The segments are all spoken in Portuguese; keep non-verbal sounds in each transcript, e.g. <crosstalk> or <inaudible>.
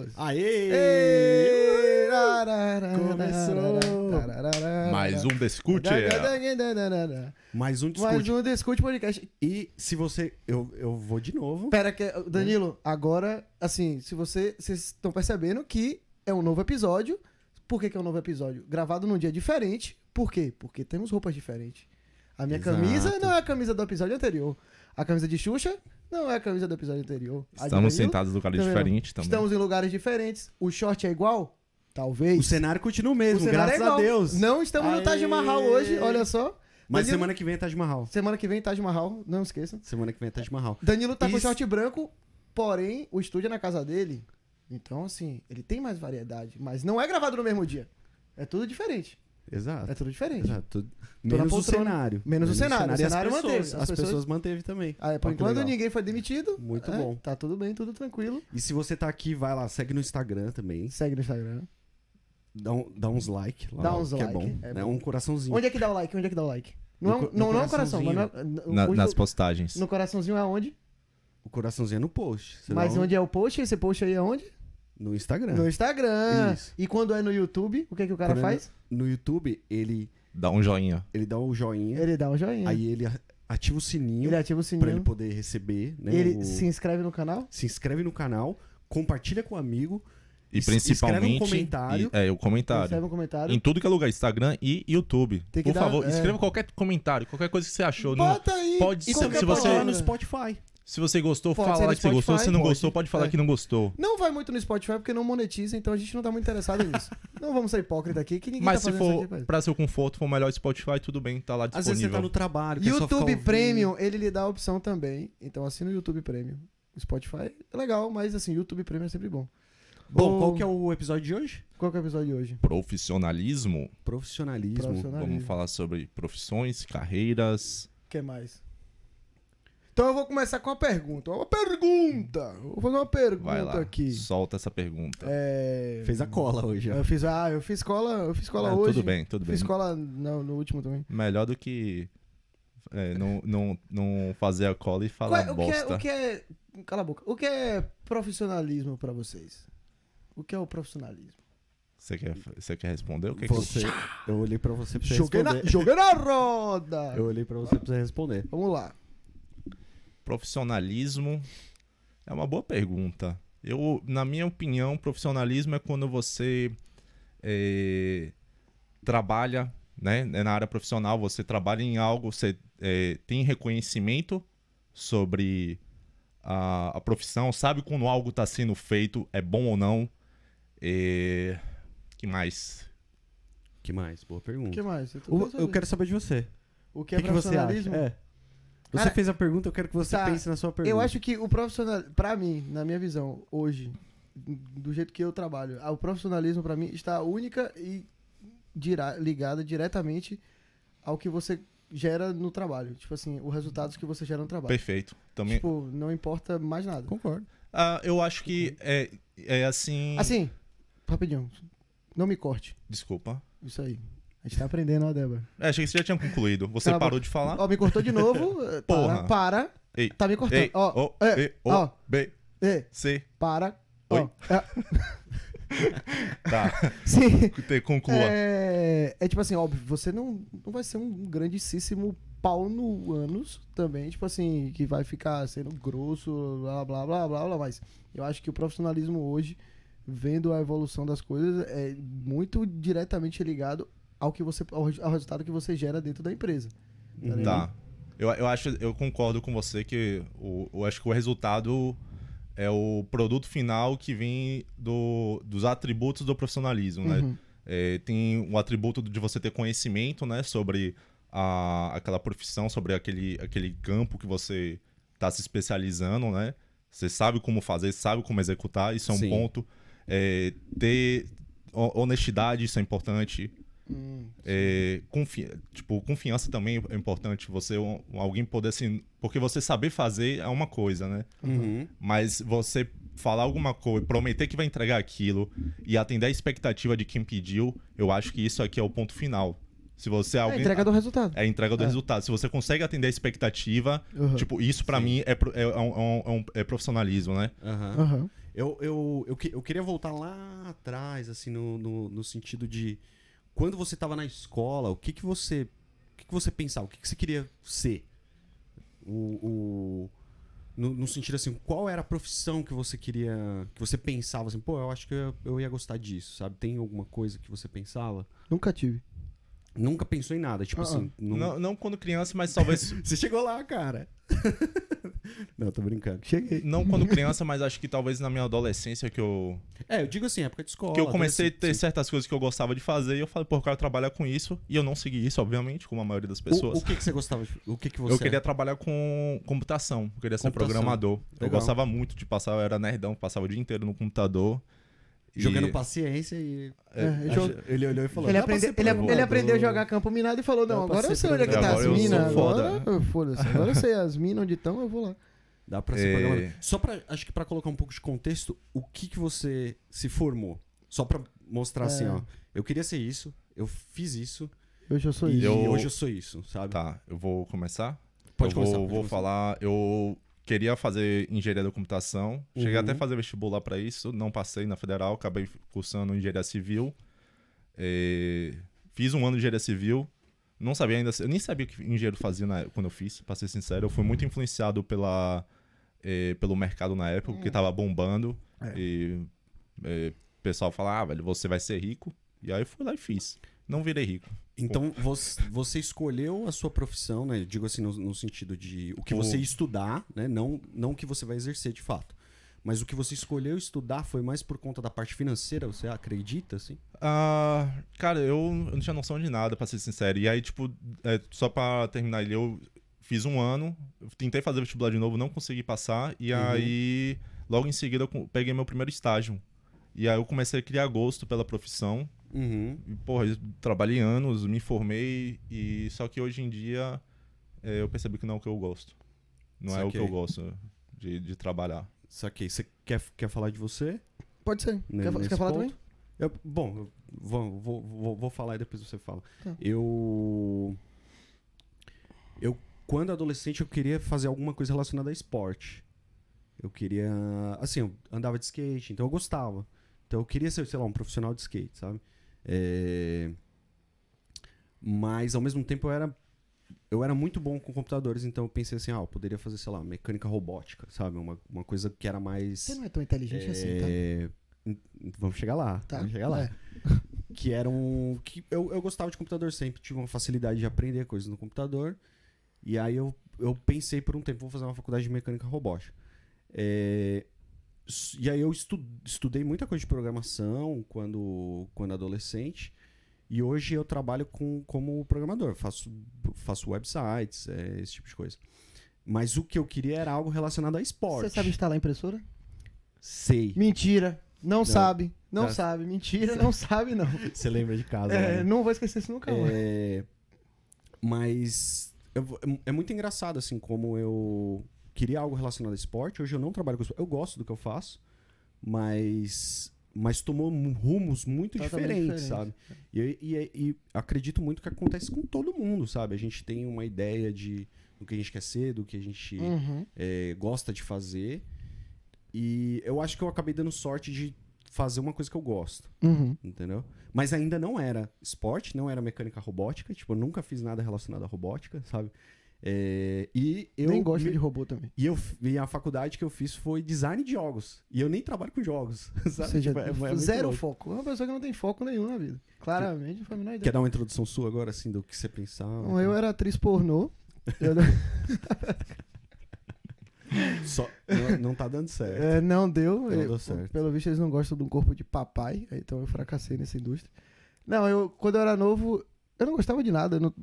Estamos! Aê! Começou. Mais um Discute. é. Mais um Mais discute. um Discute Podcast. E se você. Eu, eu vou de novo. Pera, que, Danilo, agora, assim, se você. Vocês estão percebendo que é um novo episódio. Por que, que é um novo episódio? Gravado num dia diferente. Por quê? Porque temos roupas diferentes. A minha Exato. camisa não é a camisa do episódio anterior. A camisa de Xuxa não é a camisa do episódio anterior. Estamos sentados em lugares vendo? diferentes também. Estamos em lugares diferentes. O short é igual? Talvez. O cenário continua o O mesmo, cenário graças é igual. a Deus. Não estamos no Aê. Taj Mahal hoje, olha só. Mas Danilo- semana que vem é Taj Mahal. Semana que vem, Taj Mahal, não esqueçam. Semana que vem é Taj Mahal. Danilo tá com Isso. short branco, porém, o estúdio é na casa dele. Então, assim, ele tem mais variedade. Mas não é gravado no mesmo dia. É tudo diferente. Exato. É tudo diferente. Exato. Menos o cenário. Menos o cenário. O E as cenário pessoas. manteve. As, As pessoas... pessoas- manteve também. Ah, é, por enquanto legal. ninguém foi demitido. Muito É, bom. Tá tudo bem, tudo tranquilo. E se você tá aqui, vai lá, segue no Instagram também. Segue no Instagram. Dá, um- dá uns like lá. Dá uns que like, É bom. é né? bom. Um coraçãozinho. Onde é que dá o like? Onde é que dá o like? Não, No é um- no não, não é um coração, mas não é, Na- nas postagens. no coraçãozinho é onde? O coraçãozinho é no post. Mas onde é o post? Esse post aí é onde? No Instagram. No Instagram. Isso. E quando é no YouTube, o que, que o cara Quando é no- faz? No YouTube, ele, Dá um joinha. ele dá o joinha. Ele dá um joinha. Aí ele ativa o sininho ele ativa o pra ele sininho. poder receber, né? Ele o- se inscreve no canal. se inscreve no canal, compartilha com o amigo. E principalmente. escreve um comentário. e- é, o comentário. Recebe um comentário. Em tudo que é lugar, Instagram e YouTube. Tem que Por dar- favor, é. escreva qualquer comentário, qualquer coisa que você achou. Não- Bota aí. pode ser- se você- falar no Spotify. Se você gostou, Pode fala que você gostou. Se não pode. gostou, pode falar É. que não gostou. Não vai muito no Spotify porque não monetiza, então a gente não tá muito interessado nisso. <laughs> não vamos ser hipócrita aqui, que ninguém Mas tá se for aqui. pra seu conforto, for melhor Spotify, tudo bem, tá lá Às vezes você disponível. tá no trabalho, YouTube. Premium, ele lhe dá a opção também. Então assina o YouTube Premium. Spotify é legal, mas assim, YouTube Premium é sempre bom. Bom, qual que é o episódio de hoje? Qual que é o episódio de hoje? Profissionalismo. Profissionalismo. Profissionalismo. Vamos falar sobre profissões, carreiras. O que mais? Então eu vou começar com uma pergunta. Uma pergunta! Vou fazer uma Vai pergunta lá, aqui. solta essa pergunta. É... Fez a cola hoje, ó. Eu fiz, ah, eu fiz escola, eu fiz escola É, hoje. tudo bem, tudo bem. Fiz escola no, no último também. Melhor do que é, não, não, não fazer a cola e Qual falar é- o, que é, bosta. o que é. Cala a boca. O que é profissionalismo pra vocês? O que é o profissionalismo? Você quer, você quer responder? O que que Você, eu olhei pra você pra você Joguei na, responder. joguei na roda! Eu olhei pra você pra você responder. Vamos lá. Profissionalismo é uma boa pergunta. Eu, na minha opinião, profissionalismo é quando você é, trabalha, né, na área profissional, você trabalha em algo, você é, tem reconhecimento sobre a, a profissão, sabe quando algo está sendo feito, é bom ou não. É, que mais? que mais? Boa O pergunta. que mais? Eu, eu quero saber de você. O que é que, que você acha? profissionalismo? É. Você Cara, fez a pergunta, eu quero que você tá, pense na sua pergunta. Eu acho que o profissional, pra mim, na minha visão, hoje, do jeito que eu trabalho, o profissionalismo pra mim está única e dira- ligada diretamente ao que você gera no trabalho. Tipo assim, os resultados que você gera no trabalho. Perfeito. Também, Tipo, não importa mais nada. Concordo. Ah, eu acho que é, é assim. Assim, rapidinho. Não me corte. Desculpa. Isso aí. A gente tá aprendendo, ó, Débora. É, achei que você já tinha concluído. Você Cala a parou de falar? Ó, me cortou de novo. <laughs> Porra. Para, para. Ei, Tá me cortando. Ei, Ó, O, E, O, ó. B, é, C. para. Oi. Ó, é, <laughs> Tá, <laughs> sim. conclua. É, é tipo assim, óbvio, você não, não vai ser um grandíssimo pau no ânus também, tipo assim, que vai ficar sendo grosso, blá, blá, blá, blá, blá, mas eu acho que o profissionalismo hoje, vendo a evolução das coisas, é muito diretamente ligado ao que você ao, ao resultado que você gera dentro da empresa. Tá ligado? Tá. Eu, eu acho, eu concordo com você que o, eu acho que o resultado é o produto final que vem do, dos atributos do profissionalismo, né? Uhum. É, tem o atributo de você ter conhecimento, né, sobre a, aquela profissão, sobre aquele, aquele campo que você está se especializando, né? Você sabe como fazer, sabe como executar, isso é um Sim. ponto. É, ter ho- honestidade, isso é importante. Hum, É, confi tipo, confiança também é importante. Você, um- alguém poder assim. Porque você saber fazer é uma coisa, né? Uhum. Mas você falar alguma coisa, prometer que vai entregar aquilo e atender a expectativa de quem pediu, eu acho que isso aqui é o ponto final. Se você É a alguém. entrega do resultado. É a entrega do É. resultado. Se você consegue atender a expectativa, Uhum. tipo, isso pra Sim. mim é, é, é um- é um- é um- é profissionalismo, né? Aham. Eu, eu, eu, eu queria voltar lá atrás, assim, no, no, no sentido de quando você estava na escola, o que que você, o que que você pensava, o que que você queria ser? O, o- no, no sentido assim, qual era a profissão que você queria, que você pensava assim, pô, eu acho que eu, eu ia gostar disso, sabe? Tem alguma coisa que você pensava? Nunca tive. Nunca pensou em nada, tipo Ah, assim. não- Não, não quando criança, mas talvez. <laughs> Você chegou lá, cara. <laughs> não, tô brincando. Cheguei. não quando criança, mas acho que talvez na minha adolescência que eu. É, eu digo assim, época de escola. Que eu comecei a ter adolescente, certas coisas que eu gostava de fazer e eu falei, pô, eu quero trabalhar com isso. E eu não segui isso, obviamente, como a maioria das sim. pessoas. O, o que, que você gostava? de- O que, que você. Eu queria trabalhar com computação, eu queria ser Computação. programador. Eu Legal. gostava muito de passar, eu era nerdão, passava o dia inteiro no computador. E- Jogando paciência e. É, Acho- jogo- Ele olhou e falou. Ele, "Dá pra aprendeu, ser ele, programador." ele aprendeu a jogar campo minado e falou: Não, agora eu sei onde é que tá as minas. Agora, foda. foda-se. Agora eu sei as minas onde estão, eu vou lá. Dá pra ser É. programador. Só pra. Acho que pra colocar um pouco de contexto, o que, que você se formou? Só pra mostrar assim, É. ó. Eu queria ser isso, eu fiz isso. Hoje eu sou e isso. Eu- hoje eu sou isso, sabe? Tá, eu vou começar? Pode eu começar. Vou, pode vou começar. falar, eu queria fazer engenharia da computação. Cheguei Uhum. até a fazer vestibular pra isso, não passei na federal, acabei cursando engenharia civil. É, fiz um ano de engenharia civil. Não sabia ainda, eu nem sabia o que engenheiro fazia na, quando eu fiz, pra ser sincero. Eu fui muito influenciado pela, é, pelo mercado na época, que tava bombando. É. E é, o pessoal falava, ah, velho, você vai ser rico. E aí eu fui lá e fiz. Não virei rico. Então, você, você escolheu a sua profissão, né? Digo assim, no, no sentido de o que você ia estudar, né? Não, não o que você vai exercer de fato. Mas o que você escolheu estudar foi mais por conta da parte financeira, você acredita, assim? Ah, cara, eu, não tinha noção de nada, pra ser sincero. E aí, tipo, é, só pra terminar ali, eu fiz um ano, tentei fazer vestibular de novo, não consegui passar. E Uhum. aí, logo em seguida, eu peguei meu primeiro estágio. E aí eu comecei a criar gosto pela profissão. Uhum. E, porra, eu trabalhei anos, me formei, e só que hoje em dia é, eu percebi que não é o que eu gosto. Não é o que Saquei. eu gosto de, de trabalhar. Saquei. Você quer, quer falar de você? Pode ser. Quer, você quer falar ponto? também? Eu- bom, eu vou, vou, vou, vou falar e depois você fala. Tá. Eu. Eu, quando adolescente, eu queria fazer alguma coisa relacionada a esporte. Eu queria. Assim, eu andava de skate, então eu gostava. Então eu queria ser, sei lá, um profissional de skate, sabe? É, Mas ao mesmo tempo eu era. Eu era muito bom com computadores, então eu pensei assim, ah, eu poderia fazer, sei lá, mecânica robótica, sabe? Uma, uma coisa que era mais. Você não é tão inteligente assim, tá? É, Vamos chegar lá. Tá. Vamos chegar lá. É. <laughs> Que era um. Que eu, eu gostava de computador sempre, tive uma facilidade de aprender coisas no computador. E aí eu, eu pensei por um tempo, vou fazer uma faculdade de mecânica robótica. É, e aí eu estu- estudei muita coisa de programação quando, quando adolescente. E hoje eu trabalho com, como programador, faço, faço websites, é, esse tipo de coisa. Mas o que eu queria era algo relacionado a esporte. Você sabe instalar impressora? Sei. Mentira. Não, sabe. Não Tá. sabe. Mentira, não sabe, não. <laughs> Você lembra de casa. É, né? não vou esquecer isso nunca. É, mas é, é muito engraçado, assim, como eu queria algo relacionado a esporte. Hoje eu não trabalho com esporte. Eu gosto do que eu faço, mas, mas tomou rumos muito Totalmente diferentes, diferente. sabe? E, e- e acredito muito que acontece com todo mundo, sabe? A gente tem uma ideia de do que a gente quer ser, do que a gente Uhum. é, gosta de fazer. E eu acho que eu acabei dando sorte de fazer uma coisa que eu gosto Uhum. entendeu? Mas ainda não era esporte, não era mecânica robótica, tipo, eu nunca fiz nada relacionado à robótica, sabe? É, e eu Nem gosto me- de robô também. e eu e a faculdade que eu fiz foi design de jogos. E eu nem trabalho com jogos, Ou <laughs> sabe? seja, Tipo, é- é zero louco. foco. É uma pessoa que não tem foco nenhum na vida. Claramente, foi a menor Quer ideia. dar uma introdução sua agora, assim, do que você pensava? Eu era atriz pornô. <laughs> Eu- <laughs> Só, não, não tá dando certo. É, não deu. Não Eu- deu certo. Pelo visto, eles não gostam de um corpo de papai. Então eu fracassei nessa indústria. Não, eu, quando eu era novo, eu não gostava de nada. eu não-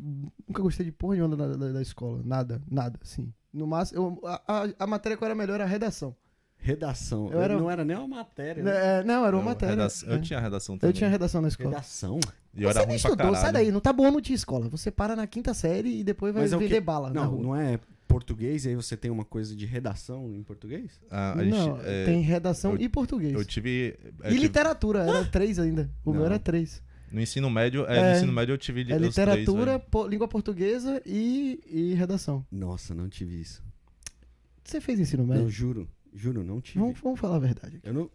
nunca gostei de porra nenhuma da, da, da escola. Nada, nada, assim. No máximo, eu- a, a, a matéria que eu era melhor era a redação. Redação. Eu era- Não era nem uma matéria. né? É, não, era uma Eu, matéria. redação- eu é. tinha redação também. Eu tinha redação na escola. Redação? E eu Você era nem estudou, sai daí. Não tá bom, não tinha escola. Você para na quinta série e depois vai Mas é vender bala na Não, rua. não é português e aí você tem uma coisa de redação em português? Ah, a gente, Não, é, tem redação eu- e português. Eu tive... eu E tive- literatura, era três ainda. O meu Não. era três. No ensino médio, é, É, no ensino médio eu tive É literatura, três, velho. po- língua portuguesa e, e redação. Nossa, não tive isso. Você fez ensino Eu médio? juro. Juro, não tive. Vamos, vamos falar a verdade. aqui. Eu não.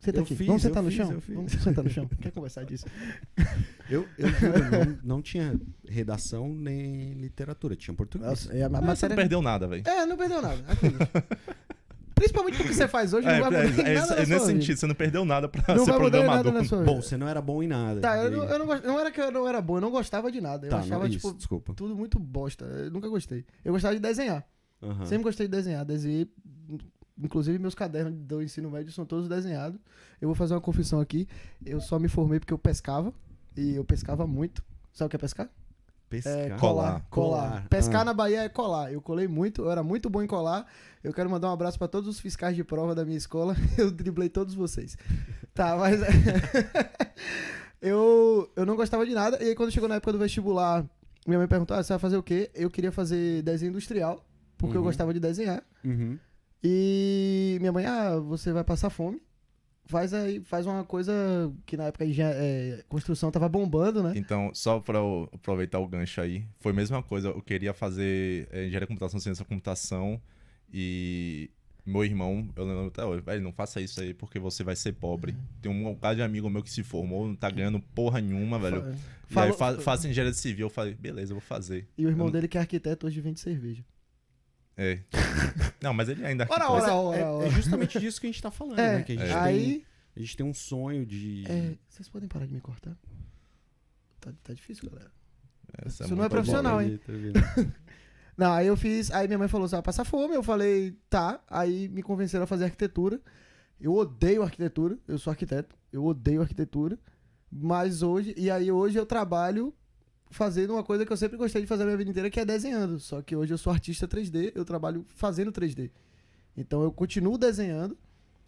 Senta eu aqui. fiz, vamos eu sentar no fiz, chão? eu. Vamos sentar no chão. <laughs> Quer conversar disso? Eu, eu juro, não, não tinha redação nem literatura, tinha português. Nossa, é a Mas você matéria... não perdeu nada, velho. É, não perdeu nada. <laughs> Principalmente porque você faz hoje, É, não vai é, mudar é, nada é na nesse sua vida. sentido, você não perdeu nada pra Não ser vai mudar programador. nada na sua Bom, você não era bom em nada. Tá, eu E não, eu não, não era que eu não era bom, eu não gostava de nada. Eu Tá, achava, não, isso, tipo, desculpa. tudo muito bosta. Eu nunca gostei. Eu gostava de desenhar. Aham. Sempre gostei de desenhar. Desenhei. Inclusive, meus cadernos do ensino médio são todos desenhados. Eu vou fazer uma confissão aqui. Eu só me formei porque eu pescava. E eu pescava muito. Sabe o que é pescar? Pescar. É Colar. colar. Colar. Pescar Ah. na Bahia é colar. Eu colei muito, eu era muito bom em colar. Eu quero mandar um abraço pra todos os fiscais de prova da minha escola. <laughs> Eu driblei todos vocês. Tá, mas. <laughs> eu, eu não gostava de nada. E aí, quando chegou na época do vestibular, minha mãe perguntou: ah, você vai fazer o quê? Eu queria fazer desenho industrial, porque eu Uhum. gostava de desenhar. Uhum. E minha mãe, ah, você vai passar fome. Faz aí, faz uma coisa que na época já, é, construção tava bombando, né? Então, só pra eu aproveitar o gancho aí, foi a mesma coisa. Eu queria fazer é, engenharia de computação, ciência da computação e meu irmão, eu lembro até hoje, velho, não faça isso aí porque você vai ser pobre. Tem um bocado de amigo meu que se formou, não tá ganhando porra nenhuma, velho. E aí, Falou- fa faça engenharia civil. Eu falei, beleza, eu vou fazer. E o irmão Eu não- dele, que é arquiteto, hoje vende cerveja. É. <laughs> não, mas ele ainda. Ora, ora, é- ora, é, ora. é justamente disso que a gente tá falando, É, né? Que a gente, aí. tem, a gente tem um sonho de. é, vocês podem parar de me cortar? Tá, tá difícil, galera. Essa Isso não é muito profissional, hein? Tá vendo? <laughs> Não, aí eu fiz. Aí minha mãe falou: você vai passar fome. Eu falei: tá. Aí me convenceram a fazer arquitetura. Eu odeio arquitetura. Eu sou arquiteto. Eu odeio arquitetura. Mas hoje. E aí hoje eu trabalho fazendo uma coisa que eu sempre gostei de fazer a minha vida inteira, que é desenhando. Só que hoje eu sou artista 3D. Eu trabalho fazendo 3D. Então eu continuo desenhando.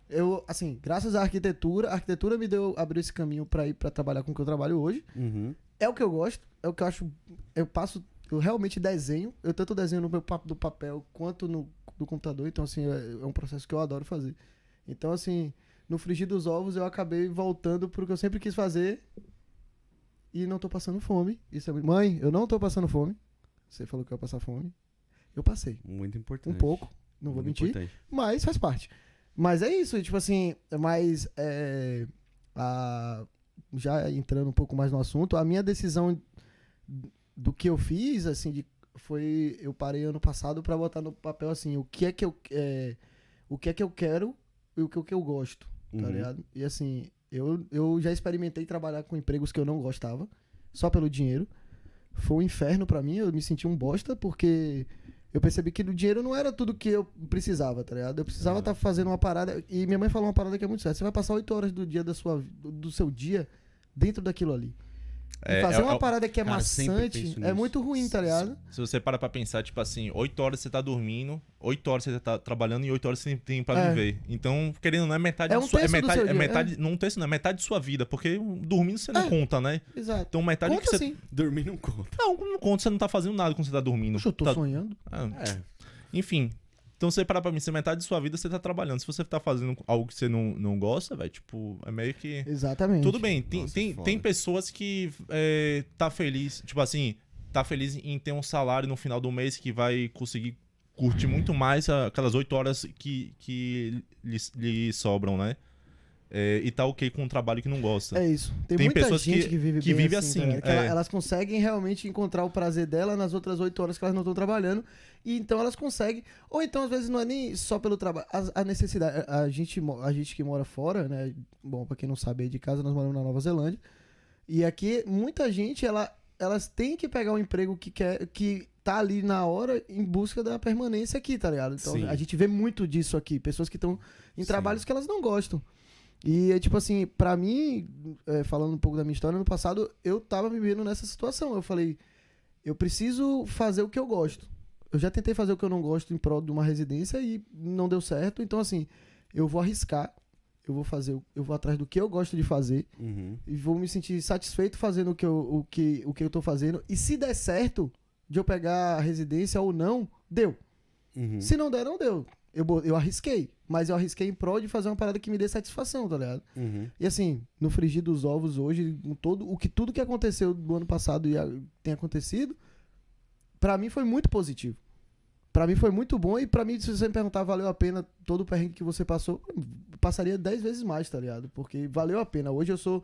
Eu, assim, graças à arquitetura, a arquitetura me deu, abriu esse caminho pra ir pra trabalhar com o que eu trabalho hoje. Uhum. É o que eu gosto, é o que eu acho. Eu passo, eu realmente desenho. Eu tanto desenho no meu pa- do papel quanto no do computador. Então, assim, é, é um processo que eu adoro fazer. Então, assim, no frigir dos ovos eu acabei voltando pro que eu sempre quis fazer. E não tô passando fome. Isso é muito... Mãe, eu não tô passando fome. Você falou que eu ia passar fome. Eu passei. Muito importante. Um pouco, não vou Muito mentir. importante. Mas faz parte. Mas é isso, tipo assim, mas é, a- já entrando um pouco mais no assunto, a minha decisão do que eu fiz, assim, de, foi eu parei ano passado pra botar no papel assim, o que é que eu é, o que é que eu quero e o que, o que eu gosto, tá Uhum. ligado? E assim, eu, eu já experimentei trabalhar com empregos que eu não gostava, só pelo dinheiro. Foi um inferno pra mim, eu me senti um bosta porque eu percebi que o dinheiro não era tudo que eu precisava, tá ligado? Eu precisava estar fazendo uma parada. E minha mãe falou uma parada que é muito certa. Você vai passar oito horas do dia da sua, do seu dia dentro daquilo ali. E É, fazer é- uma é- parada que é Cara, maçante é muito ruim, tá ligado? Se você para pra pensar, tipo assim, 8 horas você tá dormindo, 8 horas você tá trabalhando e 8 horas você tem pra É. viver. Então, querendo ou não, é metade É um sua, é metade, é dia, metade, não um terço, não, é metade de sua vida, porque dormindo você não É. conta, né? Exato. Então, metade Conta que você sim. Dormir não conta. Não, não conta, você não tá fazendo nada quando você tá dormindo. Poxa, eu tô Tá- sonhando. Ah, É. Enfim. Então você parar pra mim, se metade de sua vida você tá trabalhando. Se você tá fazendo algo que você não, não gosta, velho, tipo, é meio que. Exatamente. Tudo bem, tem, Nossa, tem, foda. tem pessoas que é, tá feliz, tipo assim, tá feliz em ter um salário no final do mês que vai conseguir curtir muito mais aquelas oito horas que, que lhe, lhe sobram, né? É, e tá ok com um trabalho que não gosta. É isso. Tem, Tem muita pessoas gente que- que, vive que vive assim. assim, tá ela- é. elas conseguem realmente encontrar o prazer dela nas outras oito horas que elas não estão trabalhando. E então elas conseguem. Ou então, às vezes, não é nem só pelo trabalho. A, a necessidade. A, gente, a gente que mora fora, né? Bom, pra quem não sabe aí de casa, nós moramos na Nova Zelândia. E aqui, muita gente, ela, elas têm que pegar um emprego que quer. que tá ali na hora em busca da permanência aqui, tá ligado? Então Sim. a gente vê muito disso aqui. Pessoas que estão em Sim. trabalhos que elas não gostam. E, é tipo assim, pra mim, é, falando um pouco da minha história, no passado, eu tava me vendo nessa situação. Eu falei, eu preciso fazer o que eu gosto. Eu já tentei fazer o que eu não gosto em prol de uma residência e não deu certo. Então, assim, eu vou arriscar. Eu vou fazer, eu vou atrás do que eu gosto de fazer Uhum. e vou me sentir satisfeito fazendo o que eu, o que, o que eu tô fazendo. E se der certo de eu pegar a residência ou não, deu. Uhum. Se não der, não deu. Eu, eu arrisquei. Mas eu arrisquei em prol de fazer uma parada que me dê satisfação, tá ligado? Uhum. E assim, no frigir dos ovos hoje, com todo o que tudo que aconteceu do ano passado e a- tem acontecido, pra mim foi muito positivo. Pra mim foi muito bom e pra mim, se você me perguntar, valeu a pena todo o perrengue que você passou, passaria 10 vezes mais, tá ligado? Porque valeu a pena. Hoje eu sou.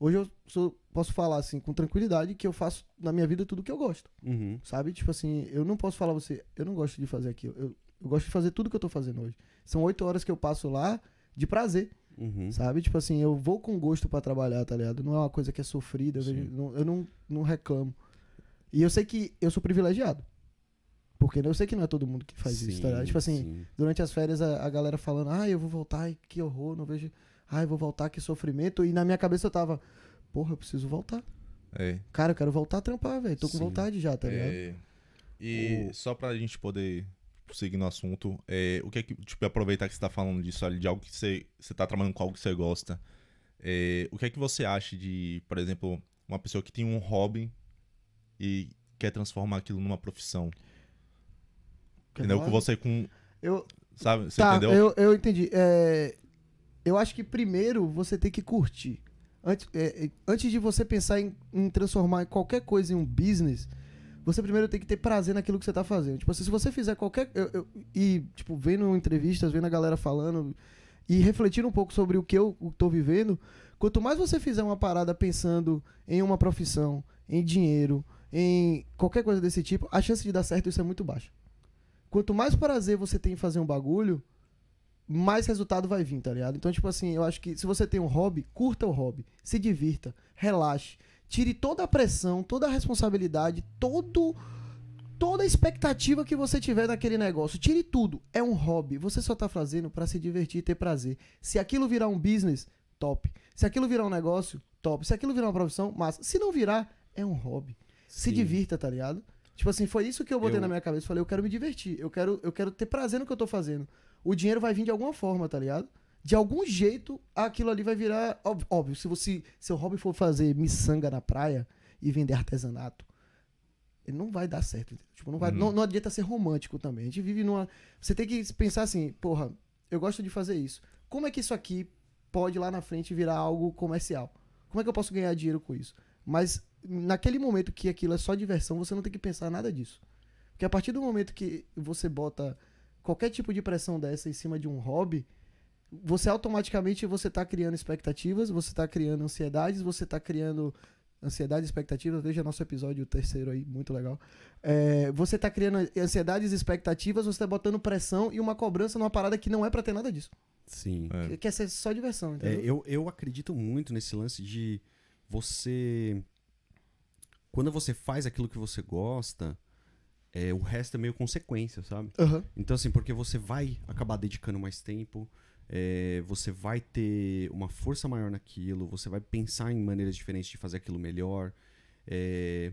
Hoje eu sou, posso falar assim, com tranquilidade, que eu faço na minha vida tudo que eu gosto. Uhum. Sabe? Tipo assim, eu não posso falar você, eu não gosto de fazer aquilo. Eu, eu gosto de fazer tudo que eu tô fazendo hoje. São oito horas que eu passo lá de prazer, Uhum. sabe? Tipo assim, eu vou com gosto pra trabalhar, tá ligado? Não é uma coisa que é sofrida, eu, Sim. vejo- não, eu não, não reclamo. E eu sei que eu sou privilegiado. Porque eu sei que não é todo mundo que faz isso, tá ligado? Sim, Tipo assim, sim. durante as férias a, a galera falando, ah, eu vou voltar, ai, que horror, não vejo. Ai, vou voltar, que sofrimento. E na minha cabeça eu tava, porra, eu preciso voltar. É. Cara, eu quero voltar a trampar, velho. Tô com Sim. vontade já, tá ligado? É, e O- só pra gente poder seguir no assunto, é, o que é que, tipo, aproveitar que você tá falando disso ali, de algo que você, você tá trabalhando com algo que você gosta, é, o que é que você acha de, por exemplo, uma pessoa que tem um hobby e quer transformar aquilo numa profissão? Entendeu? Que você com, Eu, sabe, você tá, entendeu? eu, eu entendi. É, eu acho que primeiro você tem que curtir. Antes, é, é, antes de você pensar em, em transformar qualquer coisa em um business, você primeiro tem que ter prazer naquilo que você tá fazendo. Tipo assim, se você fizer qualquer. eu- eu- e, tipo, vendo entrevistas, vendo a galera falando e refletindo um pouco sobre o que eu tô vivendo, quanto mais você fizer uma parada pensando em uma profissão, em dinheiro, em qualquer coisa desse tipo, a chance de dar certo isso é muito baixa. Quanto mais prazer você tem em fazer um bagulho, mais resultado vai vir, tá ligado? Então, tipo assim, eu acho que se você tem um hobby, curta o hobby, se divirta, relaxe, tire toda a pressão, toda a responsabilidade, todo toda a expectativa que você tiver naquele negócio, tire tudo. É um hobby, você só tá fazendo pra se divertir e ter prazer. Se aquilo virar um business, top. Se aquilo virar um negócio, top. Se aquilo virar uma profissão, massa. Se não virar, é um hobby. Se Sim. divirta, tá ligado? Tipo assim, foi isso que eu botei Eu- na minha cabeça. Falei, eu quero me divertir. Eu quero, eu quero ter prazer no que eu tô fazendo. O dinheiro vai vir de alguma forma, tá ligado? De algum jeito, aquilo ali vai virar. Óbvio, óbvio se você, seu hobby for fazer miçanga na praia e vender artesanato, ele não vai dar certo. Tipo, não, vai, Uhum. não, não adianta ser romântico também. A gente vive numa. Você tem que pensar assim, porra, eu gosto de fazer isso. Como é que isso aqui pode lá na frente virar algo comercial? Como é que eu posso ganhar dinheiro com isso? Mas naquele momento que aquilo é só diversão, você não tem que pensar nada disso. Porque a partir do momento que você bota qualquer tipo de pressão dessa em cima de um hobby, você automaticamente você tá criando expectativas, você tá criando ansiedades, você tá criando ansiedade e expectativas, veja nosso episódio o terceiro aí, muito legal. É, você tá criando ansiedades e expectativas, você tá botando pressão e uma cobrança numa parada que não é pra ter nada disso. Sim. É. Que Quer ser só diversão, É, entendeu? eu, eu acredito muito nesse lance de você. Quando você faz aquilo que você gosta, é, o resto é meio consequência, sabe? Aham. Então, assim, porque você vai acabar dedicando mais tempo, é, você vai ter uma força maior naquilo, você vai pensar em maneiras diferentes de fazer aquilo melhor. é,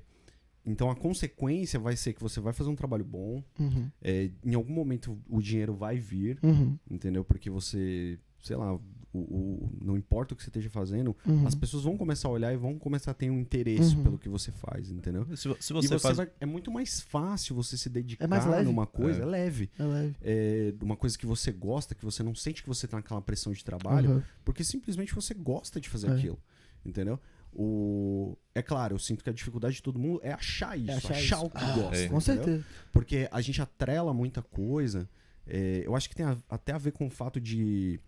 então, a consequência vai ser que você vai fazer um trabalho bom, Uhum. é, em algum momento o dinheiro vai vir, Uhum. entendeu? Porque você, sei lá, o, o- não importa o que você esteja fazendo, Uhum. as pessoas vão começar a olhar e vão começar a ter um interesse Uhum. pelo que você faz, entendeu? Se, se e você, você faz... vai, é muito mais fácil você se dedicar É mais leve. numa coisa, É. é leve É leve. é, uma coisa que você gosta, que você não sente que você tá naquela pressão de trabalho, Uhum. porque simplesmente você gosta de fazer É. aquilo. Entendeu? O... É claro, eu sinto que a dificuldade de todo mundo é achar isso, achar achar, isso. o que Ah, gosta. é. Com certeza. Porque a gente atrela muita coisa. é, eu acho que tem a- até a ver com o fato de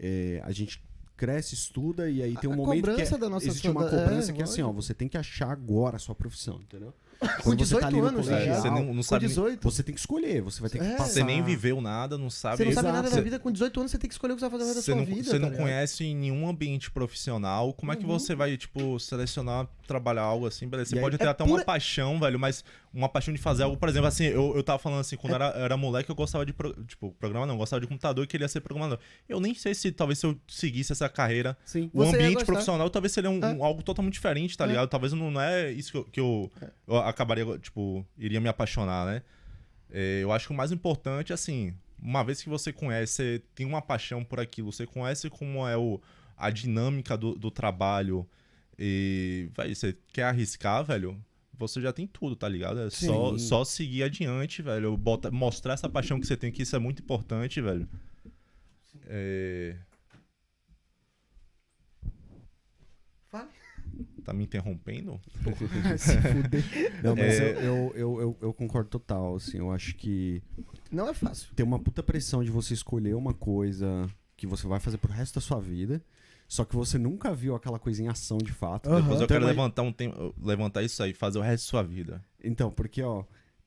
é, a gente cresce, estuda e aí tem um A momento que cobrança é- da nossa existe uma cobrança é, que é assim, ó, você tem que achar agora a sua profissão, entendeu? Com Quando você 18 tá anos, É, colegial, você não, não sabe, 18. você tem que escolher, você vai ter que É. passar. você nem viveu nada, não sabe. Você não sabe nada da vida, com 18 anos você tem que escolher o que você vai fazer da sua não, vida. você tá não ligado? conhece em nenhum ambiente profissional. Como é que Uhum. você vai, tipo, selecionar, trabalhar algo assim? Beleza, Você aí- pode ter É até pura- uma paixão, velho, mas uma paixão de fazer algo. Por exemplo, assim, eu, eu tava falando assim, quando É era, era moleque, eu gostava de. pro- Tipo, programa não, eu gostava de computador e queria ser programador. Eu nem sei se talvez se eu seguisse essa carreira. Sim. O Você ambiente profissional talvez seria um, É. um- algo totalmente diferente, tá É. ligado? Talvez não, não é isso que eu, que eu, eu acabaria, tipo, iria me apaixonar, né? É, eu acho que o mais importante, assim, uma vez que você conhece, você tem uma paixão por aquilo, você conhece como é o, a dinâmica do, do trabalho e, velho, você quer arriscar, velho, você já tem tudo, tá ligado? É só, Sim. só seguir adiante, velho. Bota, mostrar essa paixão que você tem, que isso é muito importante, velho. É... Fale. Tá me interrompendo? <laughs> Se fuder. Não, mas É. eu, eu, eu, eu, eu concordo total, assim, eu acho que Não é fácil. tem uma puta pressão de você escolher uma coisa que você vai fazer pro resto da sua vida, só que você nunca viu aquela coisa em ação de fato. Aham. Depois eu Então, quero mas- levantar um tempo, levantar isso aí, fazer o resto da sua vida. Então, porque, ó,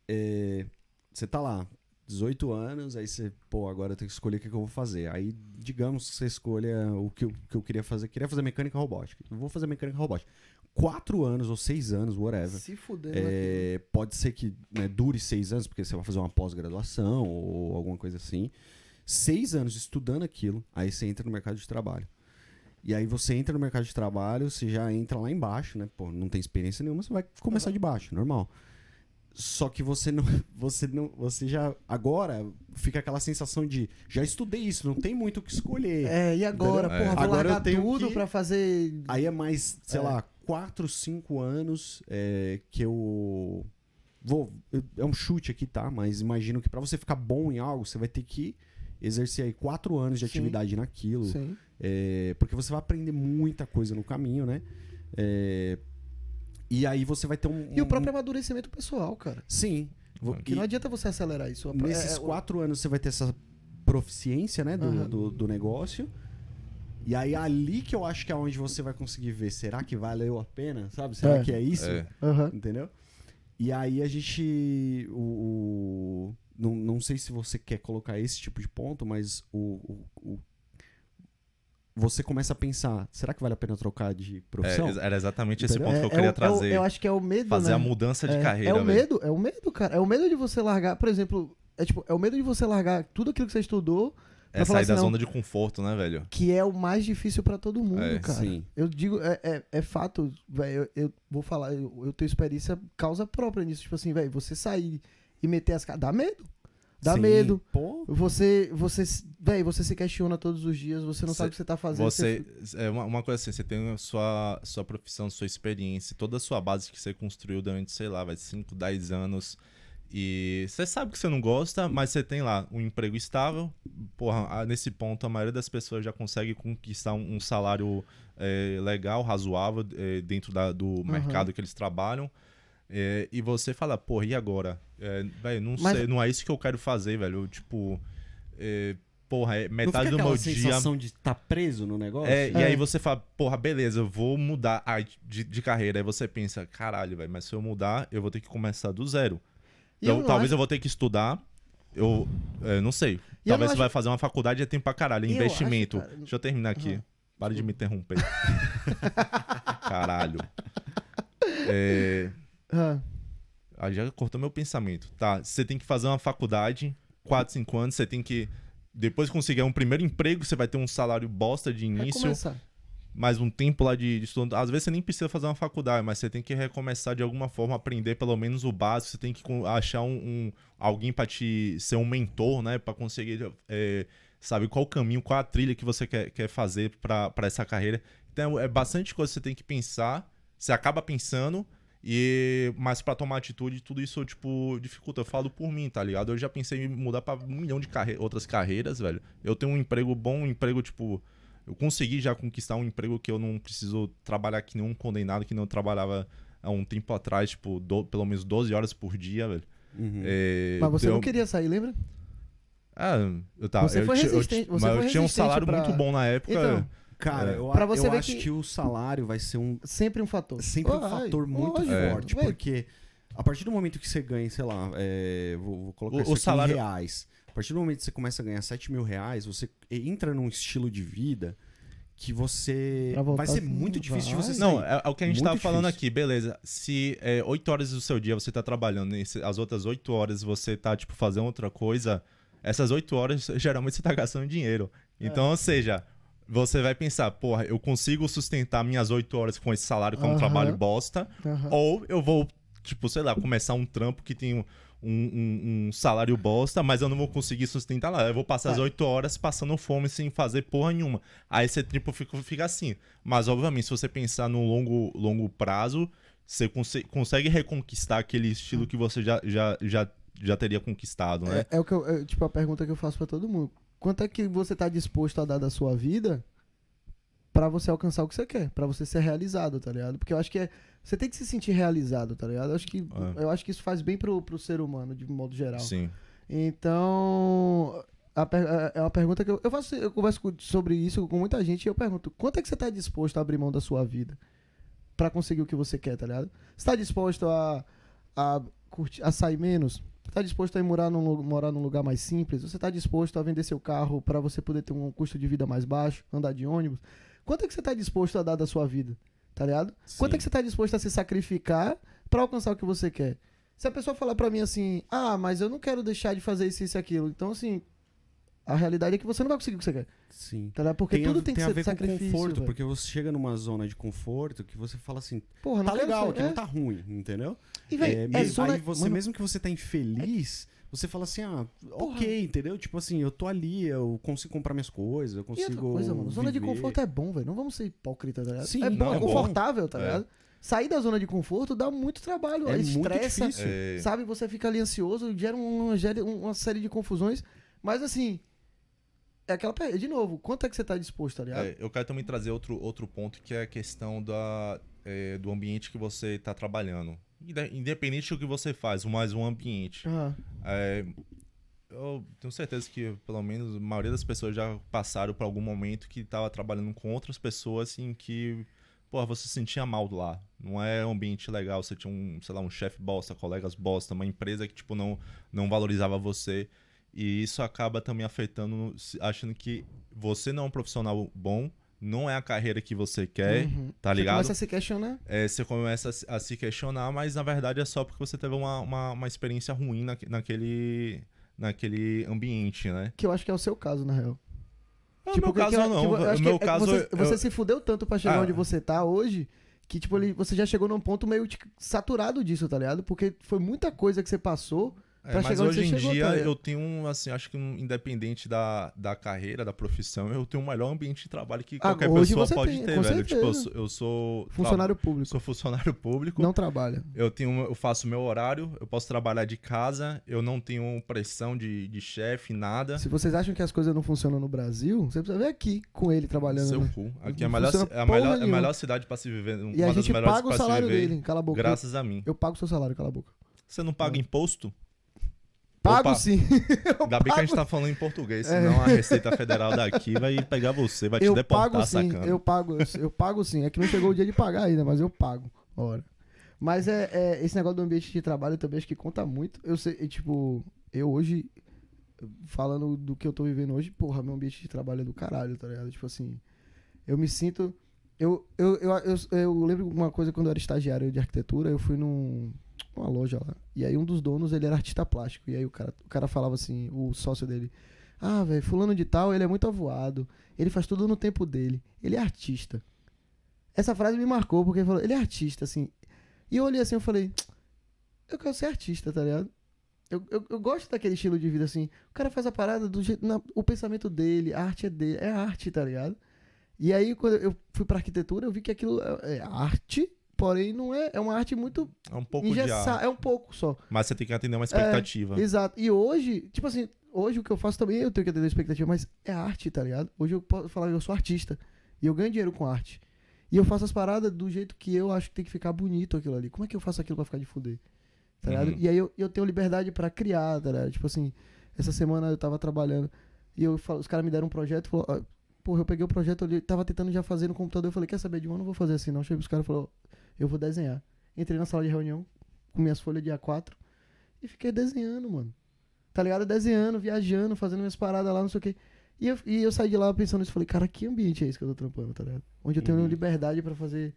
é, você tá lá, 18 anos, aí você, pô, agora eu tenho que escolher o que, que eu vou fazer. Aí, digamos que você escolha o que eu, que eu queria fazer. Queria fazer mecânica robótica. Eu vou fazer mecânica robótica. Quatro anos ou seis anos, whatever. Se fuder. né? É, pode ser que né, dure seis anos, porque você vai fazer uma pós-graduação ou alguma coisa assim. Seis anos estudando aquilo, aí você entra no mercado de trabalho. E aí você entra no mercado de trabalho, você já entra lá embaixo, né? Pô, não tem experiência nenhuma, você vai começar de baixo, normal. Só que você não, <laughs> você não, você já agora fica aquela sensação de já estudei isso, não tem muito o que escolher. É, e agora, Entendeu? porra, É. vou Agora eu largar tenho tudo que- pra fazer. Aí é mais, sei É. lá, 4, 5 anos é, que eu vou. eu- é um chute aqui, tá? Mas imagino que pra você ficar bom em algo, você vai ter que exercer aí 4 anos de Sim. atividade naquilo. Sim. É, porque você vai aprender muita coisa no caminho, né? É, e aí você vai ter um. E o um- próprio amadurecimento pessoal, cara. Sim. Vo- Que e não adianta você acelerar isso. nesses É, quatro anos você vai ter essa proficiência, né? Do, Aham. do, do negócio. E aí ali que eu acho que é onde você vai conseguir ver. Será que valeu a pena? Sabe? Será É. que é isso? É. Aham. Entendeu? E aí a gente. O, o- não, não sei se você quer colocar esse tipo de ponto, mas o, o- o- você começa a pensar: será que vale a pena trocar de profissão? É, era exatamente esse Entendeu? ponto que eu É- é queria o- é o- trazer. eu acho que é o medo, fazer né? a mudança de é, carreira, É o medo, é o medo, cara. É o medo de você largar, por exemplo, é tipo, é o medo de você largar tudo aquilo que você estudou, É sair da assim, não. zona de conforto, né, velho? que é o mais difícil pra todo mundo, É, cara. sim. Eu digo, é, é, é fato, velho, eu, eu vou falar, eu, eu tenho experiência causa própria nisso, tipo assim, velho, você sair e meter as caras, dá medo. Dá Sim. medo. Pô, Você, você, velho, você se questiona todos os dias, você não Cê- sabe o que você tá fazendo. Você, é uma, uma coisa assim, você tem a sua, sua profissão, sua experiência, toda a sua base que você construiu durante, sei lá, vai 5, 10 anos. E você sabe que você não gosta, mas você tem lá um emprego estável. Porra, nesse ponto a maioria das pessoas já consegue conquistar um, um salário é, legal, razoável, é, dentro da- do mercado que eles trabalham. É, e você fala, porra, e agora? É, velho, não Mas- sei, não é isso que eu quero fazer, velho. Tipo, é, porra, é metade do meu dia. sensação de estar preso no negócio? É, e É. aí você fala, porra, beleza, eu vou mudar de, de carreira. Aí você pensa, caralho, velho, mas se eu mudar, eu vou ter que começar do zero. E eu Então, não talvez acho- eu vou ter que estudar. Eu é, não sei. E eu talvez você acho- vai fazer uma faculdade é tempo pra caralho. E eu Investimento. acho, cara- Deixa eu terminar aqui. Aham. Para de me interromper. <laughs> caralho. <laughs> É, Ah, Aí já cortou meu pensamento. Tá, você tem que fazer uma faculdade, 4, 5 anos, você tem que. Depois conseguir um primeiro emprego, você vai ter um salário bosta de início, mais um tempo lá de, de estudo. Às vezes você nem precisa fazer uma faculdade, mas você tem que recomeçar de alguma forma, aprender pelo menos o básico. Você tem que achar um, um- alguém pra te ser um mentor, né? Pra conseguir. é, sabe qual o caminho, qual a trilha que você quer, quer fazer pra essa carreira. Então é bastante coisa que você tem que pensar. Você acaba pensando. E, mas pra tomar atitude, tudo isso, tipo, dificulta. Eu falo por mim, tá ligado? Eu já pensei em mudar pra um milhão de carre outras carreiras, velho. Eu tenho um emprego bom, um emprego, tipo. Eu consegui já conquistar um emprego que eu não preciso trabalhar que nenhum condenado, que não trabalhava há um tempo atrás, tipo, do- pelo menos 12 horas por dia, velho. Uhum. É, Mas você eu- não queria sair, lembra? Ah, eu tava. Você eu foi eu resistente- você mas eu foi tinha um salário pra- muito bom na época. Então, Cara, É. eu, Pra você eu ver acho que- que... o salário vai ser um Sempre um fator. sempre um Vai, fator muito forte, vai. porque a partir do momento que você ganha, sei lá, é, vou, vou colocar O- isso o salário- em reais. A partir do momento que você começa a ganhar 7 mil reais, você entra num estilo de vida que você vai ser assim, muito difícil de vai. você sair. Não, é, é o que a gente Muito tava falando aqui, beleza. Se é, 8 horas do seu dia você tá trabalhando e se- as outras 8 horas você tá, tipo, fazendo outra coisa, essas 8 horas geralmente você tá gastando dinheiro. Então, É. ou seja, você vai pensar, porra, eu consigo sustentar minhas 8 horas com esse salário que é um trabalho bosta, ou eu vou, tipo, sei lá, começar um trampo que tem um, um- um salário bosta, mas eu não vou conseguir sustentar lá. Eu vou passar as Tá. 8 horas passando fome sem fazer porra nenhuma. Aí esse tipo fica, fica assim. Mas, obviamente, se você pensar no longo, longo prazo, você conse- consegue reconquistar aquele estilo que você já, já, já, já teria conquistado, né? É, é o que eu, é, tipo a pergunta que eu faço pra todo mundo. Quanto é que você tá disposto a dar da sua vida pra você alcançar o que você quer, pra você ser realizado, tá ligado? Porque eu acho que é, você tem que se sentir realizado, tá ligado? Eu acho que, É. eu acho que isso faz bem pro, pro ser humano, de modo geral. Sim. Então, a é- uma pergunta que eu, eu faço, eu converso sobre isso com muita gente e eu pergunto, quanto é que você tá disposto a abrir mão da sua vida pra conseguir o que você quer, tá ligado? Você tá disposto a, a, curtir, a sair menos? Você tá disposto a ir morar num, morar num lugar mais simples? Você tá disposto a vender seu carro pra você poder ter um custo de vida mais baixo, andar de ônibus? Quanto é que você tá disposto a dar da sua vida, tá ligado? Quanto é que você tá disposto a se sacrificar pra alcançar o que você quer? Se a pessoa falar pra mim assim, ah, mas eu não quero deixar de fazer isso, isso e aquilo. Então, assim, a realidade é que você não vai conseguir o que você quer. Sim. Tá? Porque tem tudo a, tem que a ser ver com sacrifício. conforto, velho. porque você chega numa zona de conforto que você fala assim, Porra, não tá legal, aqui é. não tá ruim, entendeu? E, véi, É, é zona- aí você, mano, mesmo que você tá infeliz, você fala assim, ah, ok, entendeu? Tipo assim, eu tô ali, eu consigo comprar minhas coisas, eu E consigo outra coisa, mano, zona de viver. conforto é bom, velho. Não vamos ser hipócritas, tá ligado? Sim, é bom, não, é é bom. confortável, tá É. ligado? Sair da zona de conforto dá muito trabalho, É muito estressa, difícil. É, sabe? Você fica ali ansioso, gera uma, gera uma série de confusões. Mas assim, é aquela de novo, quanto é que você tá disposto, tá ligado? é, eu quero também trazer outro, outro ponto que é a questão da, é, do ambiente que você está trabalhando. Inde- Independente do que você faz, mas um ambiente. Ah, É, eu tenho certeza que, pelo menos, a maioria das pessoas já passaram por algum momento que estava trabalhando com outras pessoas assim que, pô, você se sentia mal lá. Não é um ambiente legal, você tinha um, sei lá, um chefe bosta, colegas bosta, uma empresa que, tipo, não, não valorizava você. E isso acaba também afetando, achando que você não é um profissional bom, não é a carreira que você quer, uhum. tá Você ligado? começa a se questionar. É, você começa a se- a se questionar, mas na verdade é só porque você teve uma, uma, uma experiência ruim naque- naquele, naquele ambiente, né? Que eu acho que é o seu caso, na real. No Tipo, meu caso, eu- não. eu meu é- caso, você, eu- você se fudeu tanto pra chegar Ah. onde você tá hoje que, tipo, ele, você já chegou num ponto meio tipo, saturado disso, tá ligado? Porque foi muita coisa que você passou. É, pra mas hoje em chegou, dia eu tenho, um, assim, acho que um, independente da, da carreira, da profissão, eu tenho o melhor ambiente de trabalho que Ah, qualquer hoje pessoa pode tem, ter, velho. Tipo, eu sou, eu sou Funcionário tra- público. sou funcionário <laughs> público. Não trabalha. Eu tenho, eu faço meu horário, eu posso trabalhar de casa, eu não tenho pressão de, de chefe, nada. Se vocês acham que as coisas não funcionam no Brasil, você precisa ver aqui com ele trabalhando. Seu né? cu. Aqui é a melhor, é a melhor, é a melhor cidade pra se viver. Uma E a das gente melhores paga o salário viver, dele. Cala a boca. Graças a mim. Eu pago o seu salário, cala a boca. Você não paga imposto? Pago Opa. sim. <laughs> Ainda bem que a gente tá falando em português, senão a Receita Federal daqui vai pegar você, vai te É. eu deportar, pago sim. sacana. Eu pago, eu pago sim. É que não chegou o dia de pagar ainda, mas eu pago. Ora. Mas é, é, esse negócio do ambiente de trabalho também acho que conta muito. Eu sei, tipo, eu hoje, falando do que eu tô vivendo hoje, porra, meu ambiente de trabalho é do caralho, tá ligado? Tipo assim, eu me sinto. Eu, eu, eu, eu, eu lembro uma coisa quando eu era estagiário de arquitetura, eu fui num, numa loja lá. E aí um dos donos, ele era artista plástico. E aí o cara, o cara falava assim, o sócio dele, ah, velho, fulano de tal, ele é muito avoado. Ele faz tudo no tempo dele. Ele é artista. Essa frase me marcou, porque ele falou, ele é artista, assim. E eu olhei assim, eu falei, eu quero ser artista, tá ligado? Eu, eu, eu gosto daquele estilo de vida, assim. O cara faz a parada do jeito. na- o pensamento dele, a arte é dele. É arte, tá ligado? E aí, quando eu fui pra arquitetura, eu vi que aquilo é, é arte, porém não é. É uma arte muito É um pouco de engessada. ar. É um pouco só. Mas você tem que atender uma expectativa. Exato. E hoje, tipo assim, hoje o que eu faço também eu tenho que atender a expectativa, mas é arte, tá ligado? Hoje eu posso falar que eu sou artista. E eu ganho dinheiro com arte. E eu faço as paradas do jeito que eu acho que tem que ficar bonito aquilo ali. Como é que eu faço aquilo pra ficar de fuder? Tá ligado? Uhum. E aí eu, eu tenho liberdade pra criar, tá ligado? Tipo assim, essa semana eu tava trabalhando e eu, falo- os caras me deram um projeto falaram, "Ah, porra, eu peguei o projeto ali, tava tentando já fazer no computador, eu falei, quer saber de um? Eu não vou fazer assim não. Cheguei pros caras e falou, eu vou desenhar. Entrei na sala de reunião com minhas folhas de A4 e fiquei desenhando, mano. Tá ligado? Desenhando, viajando, fazendo minhas paradas lá, não sei o quê. E eu, e eu saí de lá pensando nisso, falei, cara, que ambiente é esse que eu tô trampando, tá ligado? Onde eu tenho Uhum. liberdade pra fazer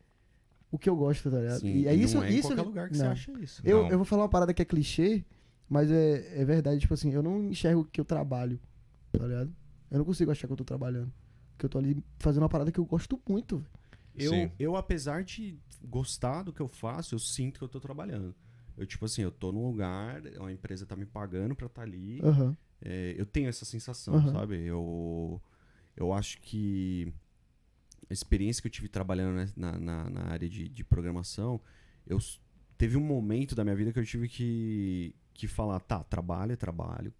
o que eu gosto, tá ligado? Sim, e é isso, não é em isso qualquer lugar que você não. acha isso. Eu, Não. eu vou falar uma parada que é clichê, mas é, é verdade, tipo assim, eu não enxergo que eu trabalho, tá ligado? Eu não consigo achar que eu tô trabalhando. Porque eu tô ali fazendo uma parada que eu gosto muito, velho. Eu, Sim. eu, apesar de gostar do que eu faço, eu sinto que eu tô trabalhando. Eu, tipo assim, eu tô num lugar, a empresa tá me pagando pra estar ali. Aham. É, eu tenho essa sensação, Aham. sabe? Eu, eu acho que a experiência que eu tive trabalhando na, na, na área de, de programação, eu teve um momento da minha vida que eu tive que, que falar, tá, trabalho é trabalho,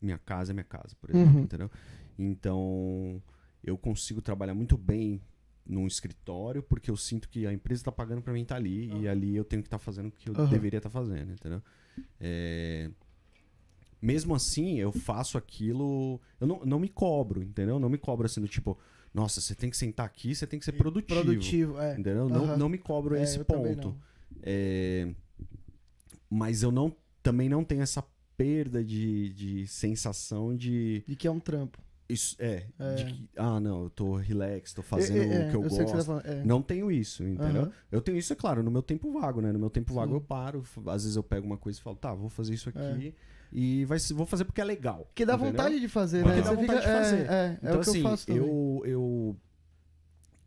minha casa é minha casa, por exemplo, Uhum. entendeu? Então, eu consigo trabalhar muito bem num escritório porque eu sinto que a empresa tá pagando pra mim estar ali e ali eu tenho que estar fazendo o que eu Aham. deveria estar fazendo, entendeu? É, Mesmo assim, eu faço aquilo. Eu não, não me cobro, entendeu? Não me cobro assim do tipo, nossa, você tem que sentar aqui, você tem que ser produtivo. Produtivo, é. Entendeu? Não, Aham. não me cobro É, esse ponto. não. É, Mas eu não também não tenho essa perda de, de sensação de. De que é um trampo. Isso, é, É. que, ah, não, eu tô relax, tô fazendo É, é, o que eu, sei gosto. que tá falando. É. Não tenho isso, entendeu? Aham. Eu tenho isso, é claro, no meu tempo vago, né? No meu tempo vago Sim. eu paro, às vezes eu pego uma coisa e falo, tá, vou fazer isso É. aqui e vai, vou fazer porque é legal. Que dá entendeu? vontade de fazer, Porque né? dá Você vontade fica- de fazer. É, é, Então, é o que assim, eu eu, eu,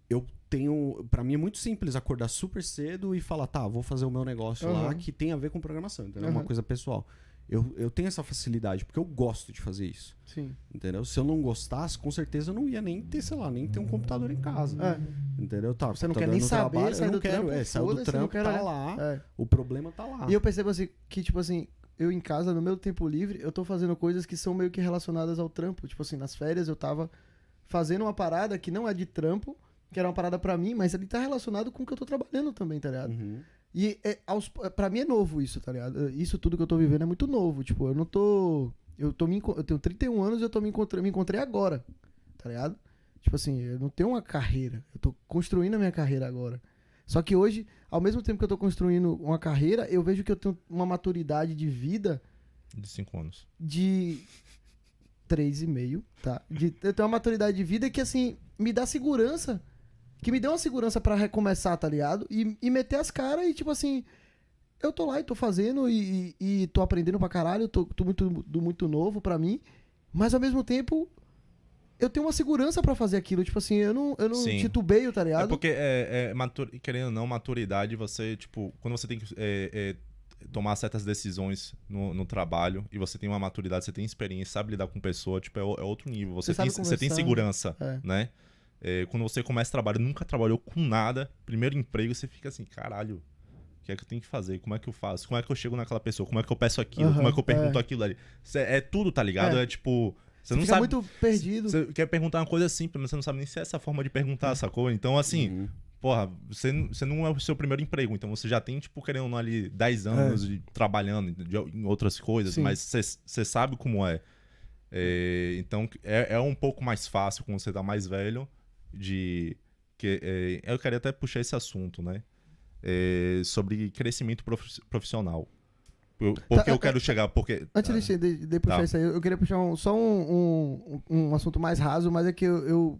eu tenho. Pra mim é muito simples acordar super cedo e falar, tá, vou fazer o meu negócio lá Aham. que tem a ver com programação, entendeu? É uma coisa pessoal. Eu, eu tenho essa facilidade, porque eu gosto de fazer isso. Sim. Entendeu? Se eu não gostasse, com certeza eu não ia nem ter, sei lá, nem ter um computador em casa. É. Entendeu? Tá, Você não quer computador nem saber, trabalho, eu não do quero, trampo, é, saiu do trampo, tá lá, É. o problema tá lá. E eu percebo assim, que tipo assim, eu em casa, no meu tempo livre, eu tô fazendo coisas que são meio que relacionadas ao trampo. Tipo assim, nas férias eu tava fazendo uma parada que não é de trampo, que era uma parada pra mim, mas ele tá relacionado com o que eu tô trabalhando também, tá ligado? Uhum. E é, aos, pra mim é novo isso, tá ligado? Isso tudo que eu tô vivendo é muito novo. Tipo, eu não tô. Eu, tô me, eu tenho 31 anos e eu tô me encontrando, me encontrei agora, tá ligado? Tipo assim, eu não tenho uma carreira. Eu tô construindo a minha carreira agora. Só que hoje, ao mesmo tempo que eu tô construindo uma carreira, eu vejo que eu tenho uma maturidade de vida De cinco anos. de 3,5, tá? De, eu tenho uma maturidade de vida que, assim, me dá segurança. Que me deu uma segurança pra recomeçar, tá ligado? E, e meter as caras e, tipo assim, eu tô lá e tô fazendo e, e, e tô aprendendo pra caralho, tô, tô muito, do muito novo pra mim. Mas ao mesmo tempo, eu tenho uma segurança pra fazer aquilo. Tipo assim, eu não, eu não Sim. titubeio, tá ligado? É porque, é, é matur- querendo ou não, maturidade, você, tipo, quando você tem que é, é, tomar certas decisões no, no trabalho e você tem uma maturidade, você tem experiência, sabe lidar com pessoa, tipo, é, é outro nível. Você, Você tem, você tem segurança, É. né? É, quando você começa trabalho, nunca trabalhou com nada, primeiro emprego, você fica assim, caralho, o que é que eu tenho que fazer? Como é que eu faço? Como é que eu chego naquela pessoa? Como é que eu peço aquilo? Aham, Como é que eu pergunto é. aquilo ali? Cê- é tudo, tá ligado? É. É, tipo, você Você não fica sabe. muito perdido. Você quer perguntar uma coisa simples, mas você não sabe nem se é essa forma de perguntar, sacou? Então, assim, Uhum. porra, você, não- você não é o seu primeiro emprego, então você já tem, tipo, querendo ou não, ali 10 anos de, trabalhando de- em outras coisas, Sim. mas você, você sabe como é. É, então, é, é um pouco mais fácil quando você tá mais velho de... Que, é, eu queria até puxar esse assunto, né? É, sobre crescimento profi- profissional. Por- Porque Tá, eu quero chegar, porque... Antes de, de, de puxar Tá. isso aí, eu queria puxar um- só um, um, um assunto mais raso, mas é que eu, eu-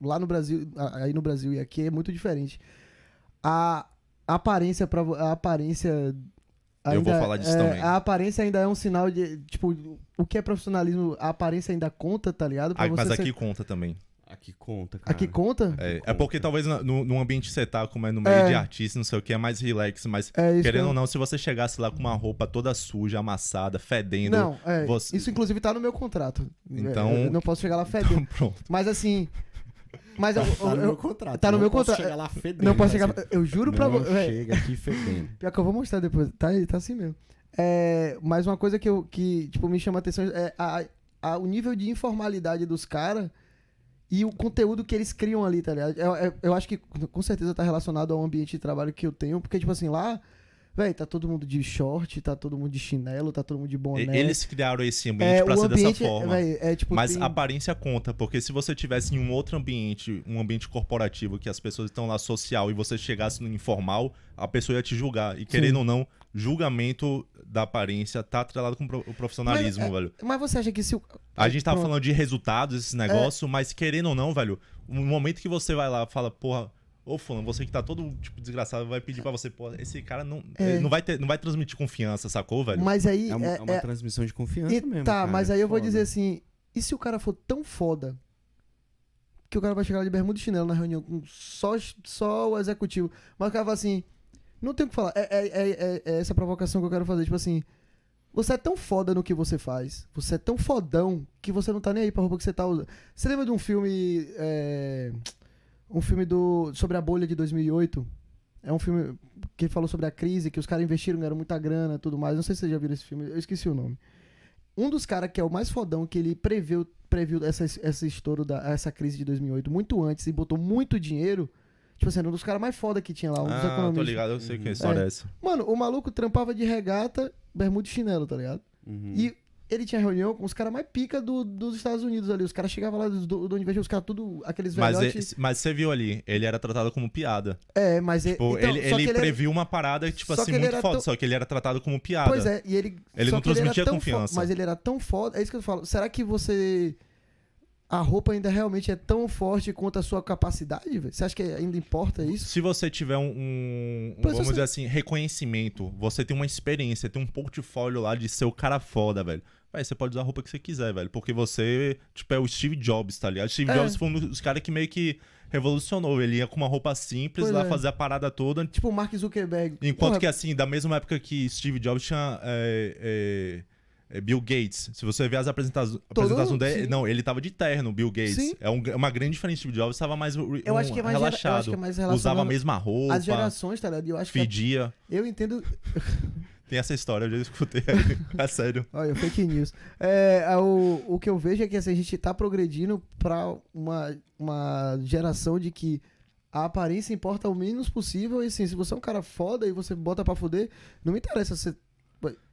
lá no Brasil, aí no Brasil e aqui é muito diferente. A aparência para a aparência Eu vou falar disso é, também. A aparência ainda é um sinal de, tipo, o que é profissionalismo, a aparência ainda conta, tá ligado? Pra Ah, mas você aqui ser- conta também. Aqui conta, cara. aqui conta? É, é Conta. porque talvez no, no ambiente que você tá, como é no meio É. de artista, não sei o que, é mais relax, mas É isso. querendo que ou não, se você chegasse lá com uma roupa toda suja, amassada, fedendo. Não, é, você- isso inclusive tá no meu contrato. Então- eu não posso chegar lá fedendo. Pronto. Mas assim, mas eu, Tá no eu- meu contrato. tá no não meu posso contrato. chegar lá fedendo. não posso tá chegar, escrito, eu juro pra você. chega aqui fedendo. Pior que eu vou mostrar depois. Tá, tá assim mesmo. É, mas uma coisa que, eu, que tipo, me chama a atenção é a, a- o nível de informalidade dos caras e o conteúdo que eles criam ali, tá ligado? Eu, eu- eu acho que com certeza tá relacionado ao ambiente de trabalho que eu tenho, porque, tipo assim, lá, velho, tá todo mundo de short, tá todo mundo de chinelo, tá todo mundo de boné. Eles criaram esse ambiente é, pra ser ambiente, dessa forma. véi, é tipo. Mas tem- a aparência conta, porque se você tivesse em um outro ambiente, um ambiente corporativo, que as pessoas estão lá social e você chegasse no informal, a pessoa ia te julgar. E querendo ou não, julgamento da aparência tá atrelado com o pro- o profissionalismo, Mas, é, velho. Mas você acha que se o. A gente tava Pronto. falando de resultados, esse É. negócio, mas querendo ou não, velho, no momento que você vai lá e fala, porra, ô fulano, você que tá todo, tipo, desgraçado, vai pedir pra você, porra, esse cara não, É. não, vai ter, não vai transmitir confiança, sacou, velho? Mas aí. É uma, é- é uma é- transmissão de confiança E mesmo. tá, cara, mas é aí eu vou foda. dizer assim: e se o cara for tão foda que o cara vai chegar lá de bermuda e chinelo na reunião com só, só o executivo, mas o cara fala assim: não tem o que falar. É, é- é- é- é essa provocação que eu quero fazer. Tipo assim, você é tão foda no que você faz, você é tão fodão que você não tá nem aí pra roupa que você tá usando. Você lembra de um filme. é, um filme do sobre a bolha de 2008? É um filme que falou sobre a crise, que os caras investiram, ganharam muita grana tudo mais. Não sei se vocês já viram esse filme, eu esqueci o nome. Um dos caras que é o mais fodão, que ele preveu previu essa, essa estouro, da, essa crise de 2008 muito antes e botou muito dinheiro, tipo assim, era um dos caras mais foda que tinha lá, um dos Ah, tô ligado, eu sei que história é, É. essa. Mano, o maluco trampava de regata, bermuda e chinelo, tá ligado? Uhum. E ele tinha reunião com os caras mais pica do- dos Estados Unidos ali. Os caras chegavam lá do, do, do Universo, os caras tudo, aqueles Mas, velhotes. é- mas você viu ali, ele era tratado como piada. É, mas é- Tipo, então, ele, só ele que era- previu uma parada, tipo só assim, ele muito foda, tão- só que ele era tratado como piada. Pois é, e ele. Ele não ele transmitia tão confiança. fo- mas ele era tão foda. É isso que eu falo. Será que você. A roupa ainda realmente é tão forte quanto a sua capacidade, velho? Você acha que ainda importa isso? Se você tiver um, um- vamos você- dizer assim, reconhecimento, você tem uma experiência, tem um portfólio lá de ser o cara foda, velho. Véi, você pode usar a roupa que você quiser, velho. Porque você, tipo, é o Steve Jobs, tá ligado? Steve É. Jobs foi um dos caras que meio que revolucionou. Ele ia com uma roupa simples Pois lá é. fazer a parada toda. Tipo o Mark Zuckerberg. Enquanto Porra, que, assim, da mesma época que Steve Jobs tinha é, é, Bill Gates. Se você ver as apresenta apresentações dele, não, ele tava de terno, Bill Gates. Sim. É um- uma grande diferença. Steve Jobs tava mais um, Eu acho que é mais gera- eu relaxado. acho que é mais Usava a mesma roupa, As gerações, tá ligado? Eu acho que. fedia. Eu entendo. <laughs> Tem essa história, eu já escutei. é sério. <laughs> Olha, fake news. É, a- o, o que eu vejo é que assim, a gente tá progredindo pra uma, uma geração de que a aparência importa o menos possível. E assim, se você é um cara foda e você bota pra fuder, não me interessa se.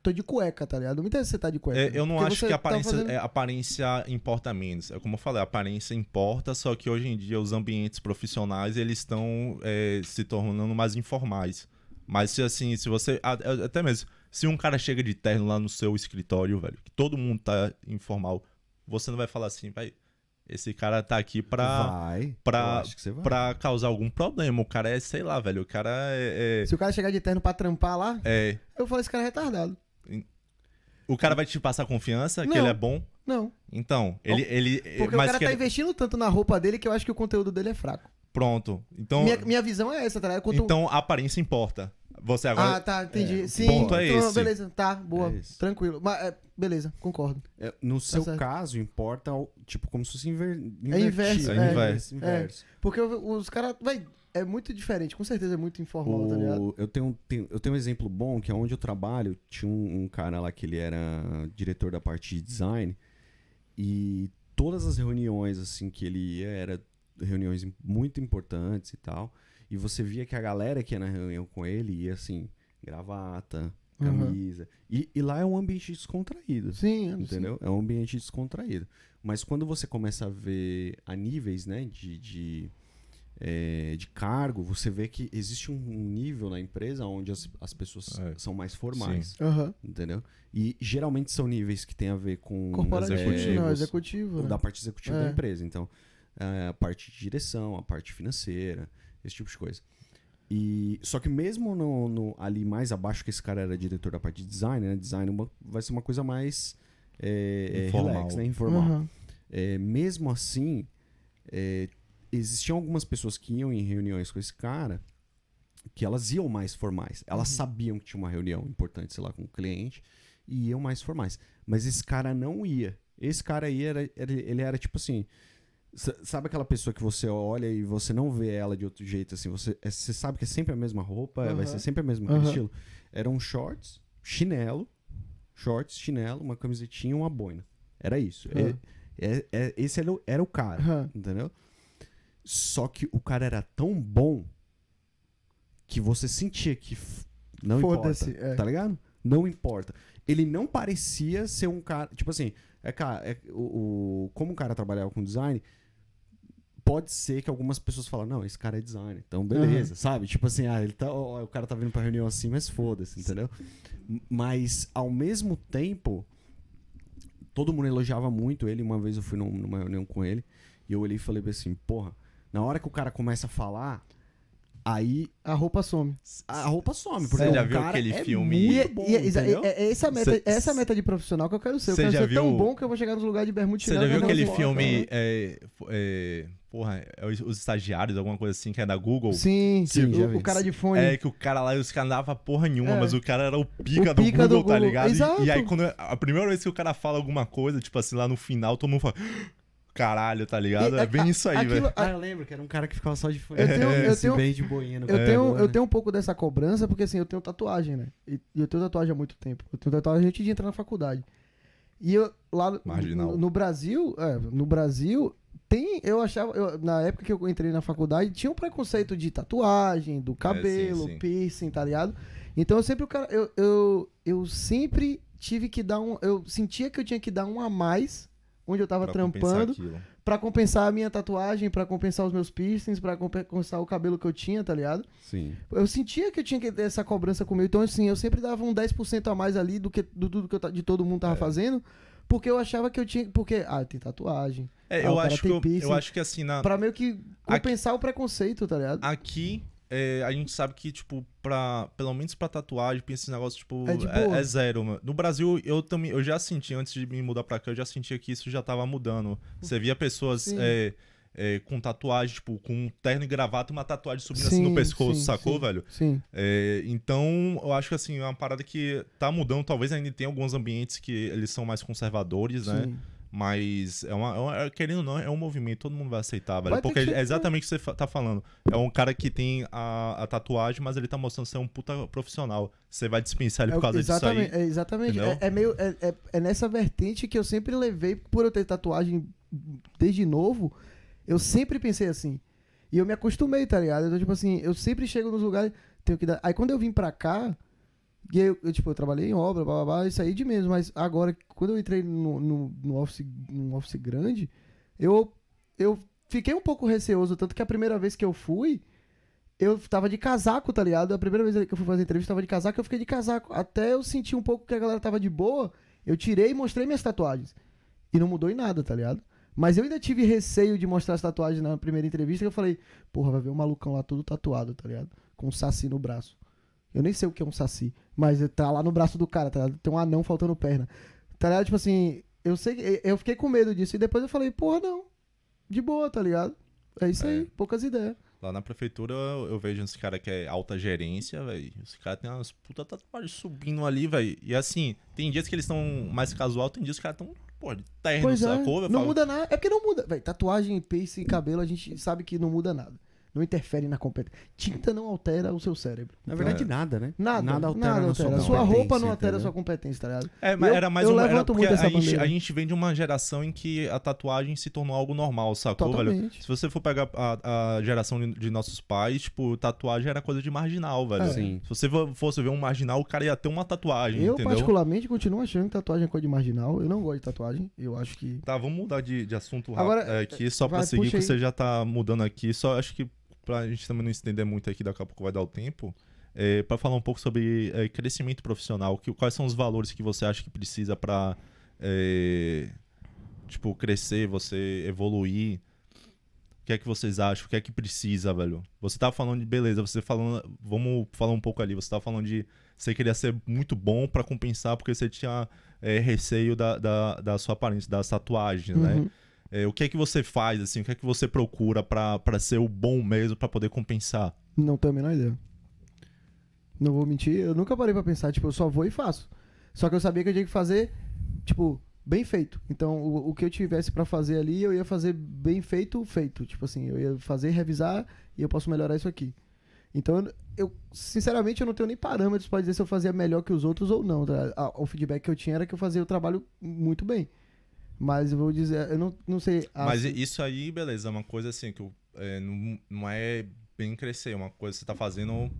Tô de cueca, tá ligado? Não me interessa se você tá de cueca. É, eu não acho que a tá aparência, fazendo- é, aparência importa menos. É como eu falei, a aparência importa, só que hoje em dia os ambientes profissionais eles estão é, se tornando mais informais. Mas se assim, se você. Até mesmo, se um cara chega de terno lá no seu escritório, velho, que todo mundo tá informal, você não vai falar assim, vai. Esse cara tá aqui pra, Vai. pra- eu acho que você vai. pra causar algum problema. O cara é, sei lá, velho. O cara é. Se o cara chegar de terno pra trampar lá, é- é- eu falo, esse cara é retardado. O cara vai te passar confiança que Não. ele é bom. Não. Então, ele. ele Porque o cara que tá ele- investindo tanto na roupa dele que eu acho que o conteúdo dele é fraco. Pronto. Então, minha, minha visão é essa, tá ligado? Quanto- então a aparência importa. Você agora. Ah, tá, entendi. É, Sim, ponto é então, esse. beleza, tá, boa, É tranquilo. Mas, é, beleza, concordo. É, no seu certo. caso, importa, o- tipo, como se fosse inver... É inverso, invertido. é. inverso. inverso. Porque o- os caras, é muito diferente, com certeza é muito informal, tá ligado? O- eu, tenho, tenho- eu tenho um exemplo bom, que é onde eu trabalho, tinha um, um cara lá que ele era diretor da parte de design, e todas as reuniões, assim, que ele ia, eram reuniões muito importantes e tal, e você via que a galera que ia na reunião com ele ia, assim, gravata, Uhum. camisa, e, e lá é um ambiente descontraído. Sim, sei. Entendeu? É um ambiente descontraído. Mas quando você começa a ver a níveis, né, de, de, é, de cargo, você vê que existe um nível na empresa onde as, as pessoas É. são mais formais, Aham. entendeu? E geralmente são níveis que tem a ver com Corporativo, executivo. não, executivos, executivo. né? da parte executiva É. da empresa. Então, é, a parte de direção, a parte financeira, esse tipo de coisa. E, só que mesmo no, no- ali mais abaixo que esse cara era diretor da parte de design, né? Design é uma- vai ser uma coisa mais é, é, Informal. relax, né? Informal. Aham. É, mesmo assim, é, existiam algumas pessoas que iam em reuniões com esse cara que elas iam mais formais. Elas sabiam que tinha uma reunião importante, sei lá, com o cliente e iam mais formais. Mas esse cara não ia. Esse cara aí, era, ele era tipo assim... Sabe aquela pessoa que você olha e você não vê ela de outro jeito, assim? Você, é, você sabe que é sempre a mesma roupa, vai Aham. ser sempre a mesma Aham. estilo. Eram shorts, chinelo, shorts, chinelo, uma camisetinha e uma boina. Era isso. Ah. É- é- é- esse era o, era o cara, entendeu? Só que o cara era tão bom que você sentia que não importa, Foda-se, é. tá ligado? Não importa. Ele não parecia ser um cara, tipo assim, é, cara, é- o, o- como o cara trabalhava com design, pode ser que algumas pessoas falam, não, esse cara é designer, então beleza, sabe? Tipo assim, ah, ele tá, ó, o cara tá vindo pra reunião assim, mas foda-se, entendeu? Mas ao mesmo tempo, todo mundo elogiava muito ele. Uma vez eu fui num- numa reunião com ele e eu olhei e falei assim, porra, na hora que o cara começa a falar, aí A roupa some. a roupa some. Porque Você já viu aquele é filme- E, Muito bom, e- e- entendeu? é, é essa, meta, Cê- é essa a meta de profissional que eu quero ser. Eu quero já ser tão viu- bom que eu vou chegar nos lugares de bermuda e Você já e viu aquele filme, né? é, é, porra, é os, os estagiários, alguma coisa assim, que é da Google? Sim, Sim, o- já o, cara de fone. É que o cara lá, os caras não davam porra nenhuma, É. mas o cara era o pica, O do, pica Google, do tá Google. ligado? E- Exato. E, aí, quando a primeira vez que o cara fala alguma coisa, tipo assim, lá no final, todo mundo fala. Caralho, tá ligado? E- É bem a- isso aí, velho. Ah, eu lembro que era um cara que ficava só de fone. Eu tenho- eu assim, tenho- bem de boinha no Eu, É, tenho, eu né? tenho um pouco dessa cobrança, porque assim, eu tenho tatuagem, né? E, e eu tenho tatuagem há muito tempo. Eu tenho tatuagem antes de entrar na faculdade. E eu, lá no- Marginal. no, no Brasil, é, no Brasil, tem, eu achava, eu- na época que eu entrei na faculdade, tinha um preconceito de tatuagem, do cabelo, sim. piercing, tá ligado? Então eu sempre, o cara, eu, eu, eu sempre tive que dar um, eu sentia que eu tinha que dar um a mais, onde eu tava Pra trampando, pra compensar a minha tatuagem, pra compensar os meus piercings, pra compensar o cabelo que eu tinha, tá ligado? Sim. Eu sentia que eu tinha que ter essa cobrança comigo. Então, assim, eu sempre dava um 10% a mais ali do que do, do que eu de todo mundo tava É. fazendo. Porque eu achava que eu tinha. Porque, ah, tem tatuagem. É, Ah, eu acho, que eu, eu acho que assim, na, Pra meio que compensar o preconceito, tá ligado? aqui é, a gente sabe que, tipo, pra, pelo menos pra tatuagem, pensa esse negócio, tipo, É é, é zero. mano. No Brasil, eu também, eu já senti, antes de me mudar pra cá, eu já sentia que isso já tava mudando. Você via pessoas Sim. é, é, com tatuagem, tipo, com um terno e gravata uma tatuagem subindo assim no pescoço, sim, sacou, sim, velho? Sim. É, então, eu acho que assim, é uma parada que tá mudando. Talvez ainda tenha alguns ambientes que eles são mais conservadores, né? Mas é uma, é uma- é- querendo ou não, é um movimento, todo mundo vai aceitar, velho. Vai Porque que é exatamente o que você tá falando. É um cara que tem a, a tatuagem, mas ele tá mostrando ser um puta profissional. Você vai dispensar ele É por causa disso aí. é, exatamente. É, é meio. É, é- é nessa vertente que eu sempre levei, por eu ter tatuagem desde novo, eu sempre pensei assim. E eu me acostumei, tá ligado? Então, tipo assim, eu sempre chego nos lugares, tenho que dar. Aí quando eu vim pra cá, e eu, eu, tipo, eu trabalhei em obra, blá, blá, blá, isso aí de menos, mas agora, quando eu entrei no, no, no office, num office grande, eu, eu fiquei um pouco receoso, tanto que a primeira vez que eu fui, eu tava de casaco, tá ligado? A primeira vez que eu fui fazer entrevista, eu tava de casaco, eu fiquei de casaco. Até eu senti um pouco que a galera tava de boa, eu tirei e mostrei minhas tatuagens. E não mudou em nada, tá ligado? Mas eu ainda tive receio de mostrar as tatuagens na primeira entrevista, que eu falei, porra, vai ver um malucão lá todo tatuado, tá ligado? Com um saci no braço. Eu nem sei o que é um saci, mas tá lá no braço do cara, tá ligado? Tem um anão faltando perna. Tá ligado? Tipo assim, eu sei que eu fiquei com medo disso. E depois eu falei, porra, não. De boa, tá ligado? É isso É. aí, poucas ideias. Lá na prefeitura eu, vejo uns caras que é alta gerência, velho. Os caras têm umas puta tatuagens subindo ali, velho. E assim, tem dias que eles estão mais casual, tem dias que os caras estão, pô, de terno, Pois é, sacou? Não falo, muda nada. É porque não muda. Véi, tatuagem, piercing, cabelo, a gente sabe que não muda nada. Não interfere na competência. Tinta não altera o seu cérebro. Na verdade, É. nada, né? Nada, Nada altera nada na sua altera. Sua competência, roupa não altera a sua competência, tá ligado? É, mas Eu- era mais eu uma. Levanto porque muito essa a, gente, bandeira. a gente vem de uma geração em que a tatuagem se tornou algo normal, sacou, velho? Totalmente. Se você for pegar a, a geração de, de nossos pais, tipo, tatuagem era coisa de marginal, velho. É. Sim. Se você vo- fosse ver um marginal, o cara ia ter uma tatuagem, Eu, entendeu? particularmente, continuo achando que tatuagem é coisa de marginal. Eu não gosto de tatuagem. Eu acho que. Tá, vamos mudar de, de assunto rápido Agora, é, aqui, só pra vai, seguir, puxa que você já tá mudando aqui. Só acho que pra gente também não estender muito aqui, daqui a pouco vai dar o tempo. É, para falar um pouco sobre é, crescimento profissional, que, quais são os valores que você acha que precisa pra é, tipo, crescer, você evoluir? O que é que vocês acham? O que é que precisa, velho? Você tava falando de beleza, você falando, vamos falar um pouco ali, você tava falando de você queria ser muito bom pra compensar porque você tinha é, receio da, da, da sua aparência, das tatuagens, né? É, o que é que você faz, assim? O que é que você procura pra ser o bom mesmo, pra poder compensar? Não tenho a menor ideia. Não vou mentir, eu nunca parei pra pensar, tipo, eu só vou e faço. Só que eu sabia que eu tinha que fazer, tipo, bem feito. Então, o, o que eu tivesse pra fazer ali, eu ia fazer bem feito, feito. Tipo assim, eu ia fazer, revisar e eu posso melhorar isso aqui. Então, eu- sinceramente, eu não tenho nem parâmetros pra dizer se eu fazia melhor que os outros ou não. tá? O feedback que eu tinha era que eu fazia o trabalho muito bem. Mas eu vou dizer, eu não, não sei. ah, Mas isso aí, beleza, é uma coisa assim que eu, é, não, não é bem crescer, é uma coisa que você tá fazendo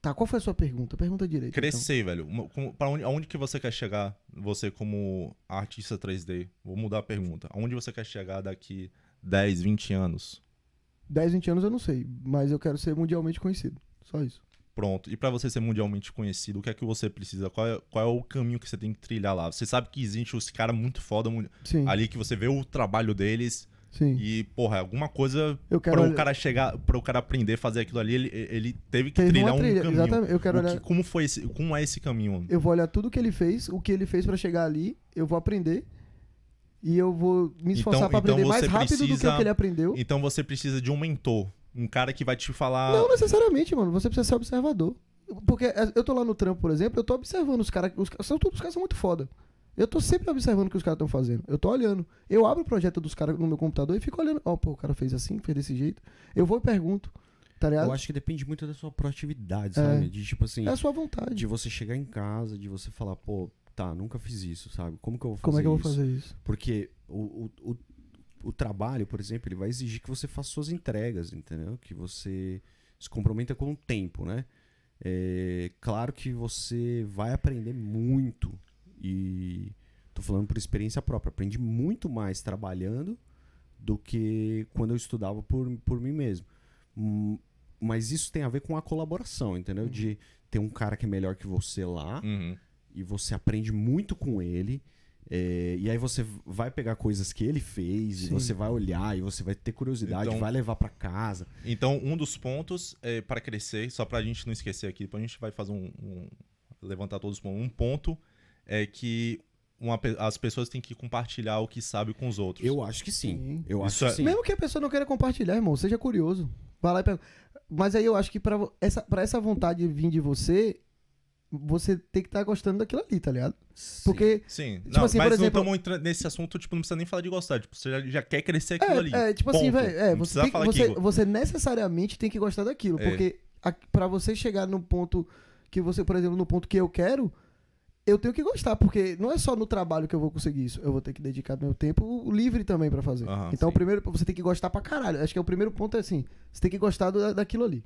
Tá, qual foi a sua pergunta? Pergunta direito. então. crescer, velho. Uma- com- Pra onde, aonde que você quer chegar, você como artista 3D? Vou mudar a pergunta. Aonde você quer chegar daqui 10, 20 anos? 10, 20 anos eu não sei, mas eu quero ser mundialmente conhecido. Só isso. Pronto. E pra você ser mundialmente conhecido, o que é que você precisa? Qual é, qual é o caminho que você tem que trilhar lá? Você sabe que existe os caras muito foda Sim. ali que você vê o trabalho deles Sim. e, porra, alguma coisa Eu para o olhar- cara chegar, para o cara aprender a fazer aquilo ali, ele, ele teve que Teve trilhar uma um trilha, caminho. exatamente. Eu quero O olhar- que- como foi esse, como é esse caminho? Eu vou olhar tudo que ele fez, o que ele fez pra chegar ali, eu vou aprender e eu vou me esforçar Então- pra aprender então mais rápido do que precisa- que ele aprendeu. Então você precisa de um mentor, um cara que vai te falar. Não necessariamente, mano. Você precisa ser observador. Porque é, eu tô lá no trampo, por exemplo, eu tô observando os caras. Os, todos os caras são muito foda. Eu tô sempre observando o que os caras estão fazendo. Eu tô olhando. Eu abro o projeto dos caras no meu computador e fico olhando. Ó, pô, o cara fez assim, fez desse jeito. Eu vou e pergunto. Tá ligado? Eu acho que depende muito da sua proatividade, É. sabe? De tipo assim, É a sua vontade. de você chegar em casa, de você falar, pô, tá, nunca fiz isso, sabe? Como que eu vou fazer Como é que eu vou isso? fazer isso? Porque o, o, o, o trabalho, por exemplo, ele vai exigir que você faça suas entregas, entendeu? Que você se comprometa com o tempo, né? É, claro que você vai aprender muito e tô falando por experiência própria, aprendi muito mais trabalhando do que quando eu estudava por, por mim mesmo. Hum, Mas isso tem a ver com a colaboração, entendeu? De ter um cara que é melhor que você lá, Uhum. e você aprende muito com ele. É, e aí você vai pegar coisas que ele fez e você vai olhar e você vai ter curiosidade, Então- vai levar pra casa. Então, um dos pontos é, para crescer, só pra gente não esquecer aqui, depois a gente vai fazer um. um- levantar todos os pontos. Um ponto é que uma as pessoas têm que compartilhar o que sabe com os outros. Eu acho que sim. Sim. Eu Isso acho é- que sim. Mesmo que a pessoa não queira compartilhar, irmão, seja curioso. Vai lá e pega. Mas aí eu acho que vo- essa, pra essa vontade vir de você, você tem que estar gostando daquilo ali, tá ligado? Sim. Porque. Sim, Tipo não, assim, mas por exemplo- não estamos entrando nesse assunto, tipo, não precisa nem falar de gostar. Tipo, você já, já quer crescer aquilo ali. É, é, tipo assim, Ponto. velho, é, você, tem você, você necessariamente tem que gostar daquilo. É. Porque a, pra você chegar no ponto que você, por exemplo, no ponto que eu quero, eu tenho que gostar. Porque não é só no trabalho que eu vou conseguir isso. Eu vou ter que dedicar meu tempo livre também pra fazer. Aham, então, sim. o primeiro, você tem que gostar pra caralho. Acho que é o primeiro ponto é assim: você tem que gostar do- daquilo ali.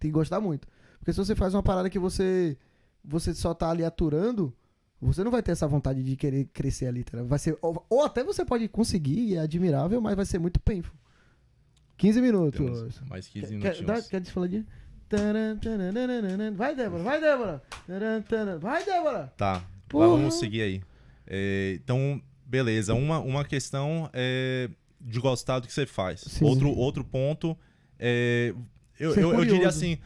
Tem que gostar muito. Porque se você faz uma parada que você, você só tá ali aturando. Você não vai ter essa vontade de querer crescer ali, tá? Vai ser, ou, ou até você pode conseguir, é admirável, mas vai ser muito painful. 15 minutos. Temos mais 15 Quer, quer, dá- quer desfalar. Vai, Débora, vai, Débora. Vai, Débora. Tá, vamos seguir aí. É, então, beleza. Uma, uma questão é de gostar do que você faz. Sim. Outro, outro ponto é. Eu, eu, eu diria assim.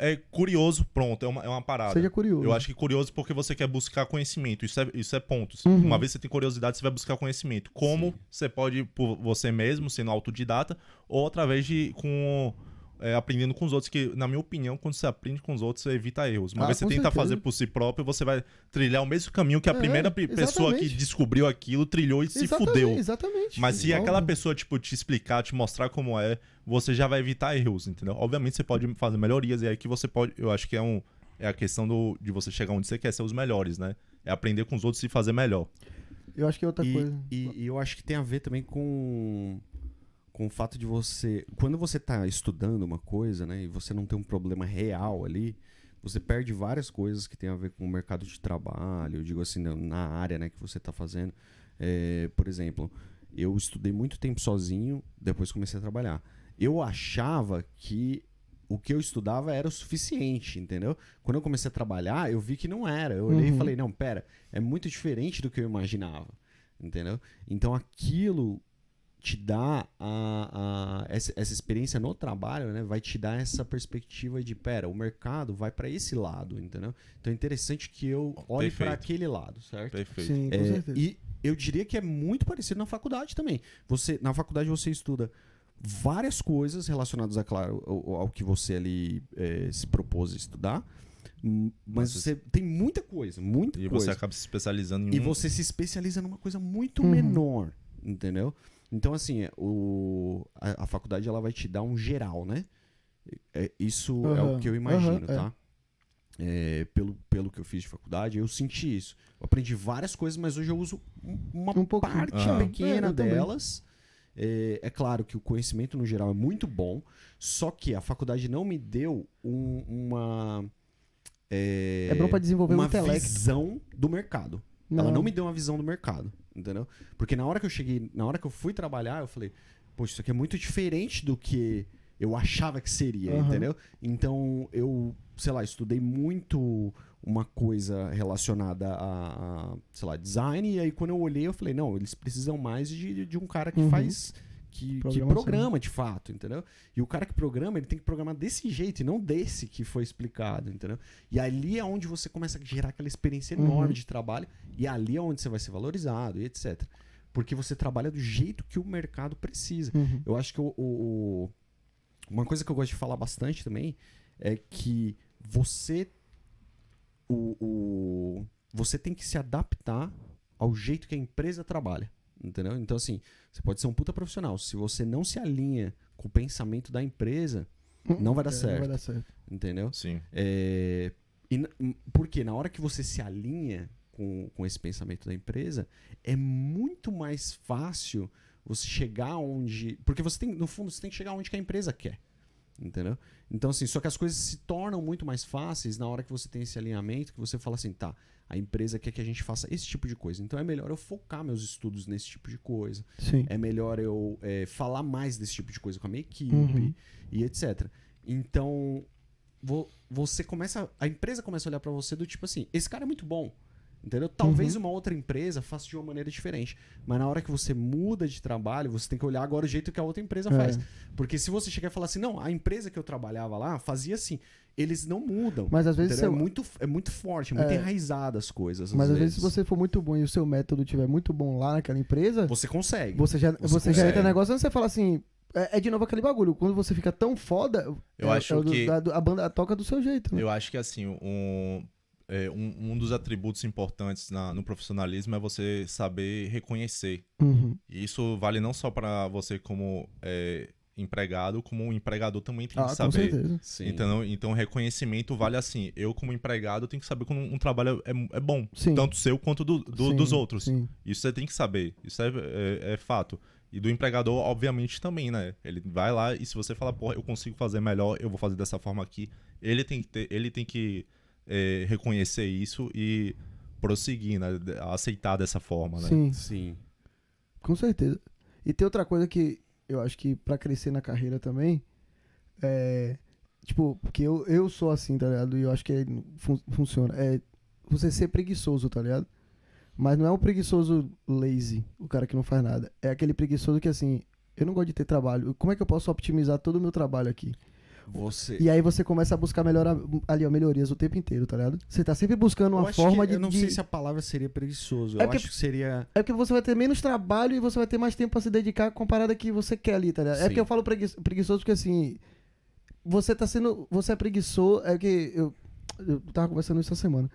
É curioso, pronto, é uma, é uma parada. Seja curioso. Eu acho que curioso porque você quer buscar conhecimento. Isso é, isso é pontos. Uhum. Uma vez que você tem curiosidade, você vai buscar conhecimento. Como você pode, por você mesmo, sendo autodidata, ou através de. com é, aprendendo com os outros, que, na minha opinião, quando você aprende com os outros, você evita erros. Uma Ah, vez que você tenta certeza. fazer por si próprio, você vai trilhar o mesmo caminho que a É, primeira pe- pessoa que exatamente. descobriu aquilo trilhou e se Exatamente, fudeu. Exatamente. Mas se Igual- aquela pessoa, tipo, te explicar, te mostrar como é, você já vai evitar erros, entendeu? Obviamente você pode fazer melhorias, e aí que você pode. Eu acho que é um. É a questão do, de você chegar onde você quer ser os melhores, né? É aprender com os outros e fazer melhor. Eu acho que é outra E, coisa. e- e eu acho que tem a ver também com, com o fato de você. Quando você tá estudando uma coisa, né, e você não tem um problema real ali, você perde várias coisas que tem a ver com o mercado de trabalho, eu digo assim, na, área né, que você tá fazendo. É, por exemplo, eu estudei muito tempo sozinho, depois comecei a trabalhar. Eu achava que o que eu estudava era o suficiente, entendeu? Quando eu comecei a trabalhar, eu vi que não era. Eu olhei Uhum. e falei, não, pera, é muito diferente do que eu imaginava, entendeu? Então aquilo te dá a, a- essa, essa experiência no trabalho, né? Vai te dar essa perspectiva de, pera, o mercado vai para esse lado, entendeu? Então é interessante que eu olhe para aquele lado, certo? Perfeito. Sim, com É, certeza. e eu diria que é muito parecido na faculdade também. Você, na faculdade você estuda várias coisas relacionadas, a, claro, ao, ao que você ali é, se propôs a estudar. hum, Mas Mas você tem muita coisa, muita E coisa. você acaba se especializando em E um. você se especializa numa coisa muito Uhum. menor, entendeu? Então, assim, é, o, a, a faculdade ela vai te dar um geral, né? É, isso é o que eu imagino, é. tá? É, pelo, pelo que eu fiz de faculdade, eu senti isso. Eu aprendi várias coisas, mas hoje eu uso um- uma Um parte Aham. pequena É, delas. É, é claro que o conhecimento no geral é muito bom, só que a faculdade não me deu um- uma. É, É bom pra desenvolver uma intelecto. visão do mercado. Ela não me deu uma visão do mercado, entendeu? Porque na hora que eu cheguei, na hora que eu fui trabalhar, eu falei, poxa, isso aqui é muito diferente do que eu achava que seria, Aham. entendeu? Então eu, sei lá, estudei muito uma coisa relacionada a, a, sei lá, design, e aí quando eu olhei, eu falei, não, eles precisam mais de, de um cara que Uhum. faz. Que, que programa de fato, entendeu? E o cara que programa, ele tem que programar desse jeito e não desse que foi explicado, entendeu? E ali é onde você começa a gerar aquela experiência enorme Uhum. de trabalho e ali é onde você vai ser valorizado e etc. Porque você trabalha do jeito que o mercado precisa. Uhum. Eu acho que o- o- uma coisa que eu gosto de falar bastante também é que você o, o- você tem que se adaptar ao jeito que a empresa trabalha, entendeu? Então assim, você pode ser um puta profissional, se você não se alinha com o pensamento da empresa, Não vai dar É, certo. Não vai dar certo. entendeu? Sim. É, e, n- m- porque na hora que você se alinha com, com esse pensamento da empresa, é muito mais fácil você chegar onde. Porque você tem, no fundo, você tem que chegar onde que a empresa quer. Entendeu? Então, assim, só que as coisas se tornam muito mais fáceis na hora que você tem esse alinhamento, que você fala assim, tá, a empresa quer que a gente faça esse tipo de coisa. Então é melhor eu focar meus estudos nesse tipo de coisa. Sim. É melhor eu é, falar mais desse tipo de coisa com a minha equipe Uhum. e etc. Então, vo- você começa. A empresa começa a olhar pra você do tipo assim: esse cara é muito bom. Entendeu? Talvez Uhum. uma outra empresa faça de uma maneira diferente. Mas na hora que você muda de trabalho, você tem que olhar agora o jeito que a outra empresa É. faz. Porque se você chegar e falar assim, não, a empresa que eu trabalhava lá fazia assim. Eles não mudam. Mas às vezes é, muito, é muito forte, é muito É. enraizada as coisas. Mas às vezes se você for muito bom e o seu método estiver muito bom lá naquela empresa, Você consegue. você já, você você já entra no negócio e você fala assim. É, é de novo aquele bagulho. Quando você fica tão foda, Eu é- acho é do- que- do- a banda toca do seu jeito. Né? Eu acho que assim, um, é, um, um dos atributos importantes na- no profissionalismo é você saber reconhecer. Uhum. E isso vale não só para você como é, empregado, como um empregador também tem Ah, que com saber. Então, então, reconhecimento vale assim. Eu, como empregado, tenho que saber quando um trabalho é, é bom. Sim. Tanto seu quanto do, do- Sim, dos outros. Sim. Isso você tem que saber. Isso é, é- é fato. E do empregador, obviamente, também, né? Ele vai lá e se você falar, porra, eu consigo fazer melhor, eu vou fazer dessa forma aqui. Ele tem que, ter, ele tem que é, reconhecer isso e prosseguir, né? Aceitar dessa forma, né? Sim, Sim. com certeza. E tem outra coisa que eu acho que pra crescer na carreira também, é. Tipo, porque eu, eu sou assim, tá ligado? E eu acho que é- fun- funciona. É você ser preguiçoso, tá ligado? Mas não é um preguiçoso lazy, o cara que não faz nada. É aquele preguiçoso que assim, eu não gosto de ter trabalho. Como é que eu posso optimizar todo o meu trabalho aqui? Você. E aí você começa a buscar melhora, ali, ó, melhorias o tempo inteiro, tá ligado? Você tá sempre buscando uma forma que- de. Eu não de- sei se a palavra seria preguiçoso. É eu porque- acho que seria. É porque você vai ter menos trabalho e você vai ter mais tempo pra se dedicar com a parada que você quer ali, tá ligado? É Sim. porque eu falo pregui- preguiçoso porque assim. Você tá sendo. Você é preguiçoso. É que eu, eu tava conversando isso essa semana.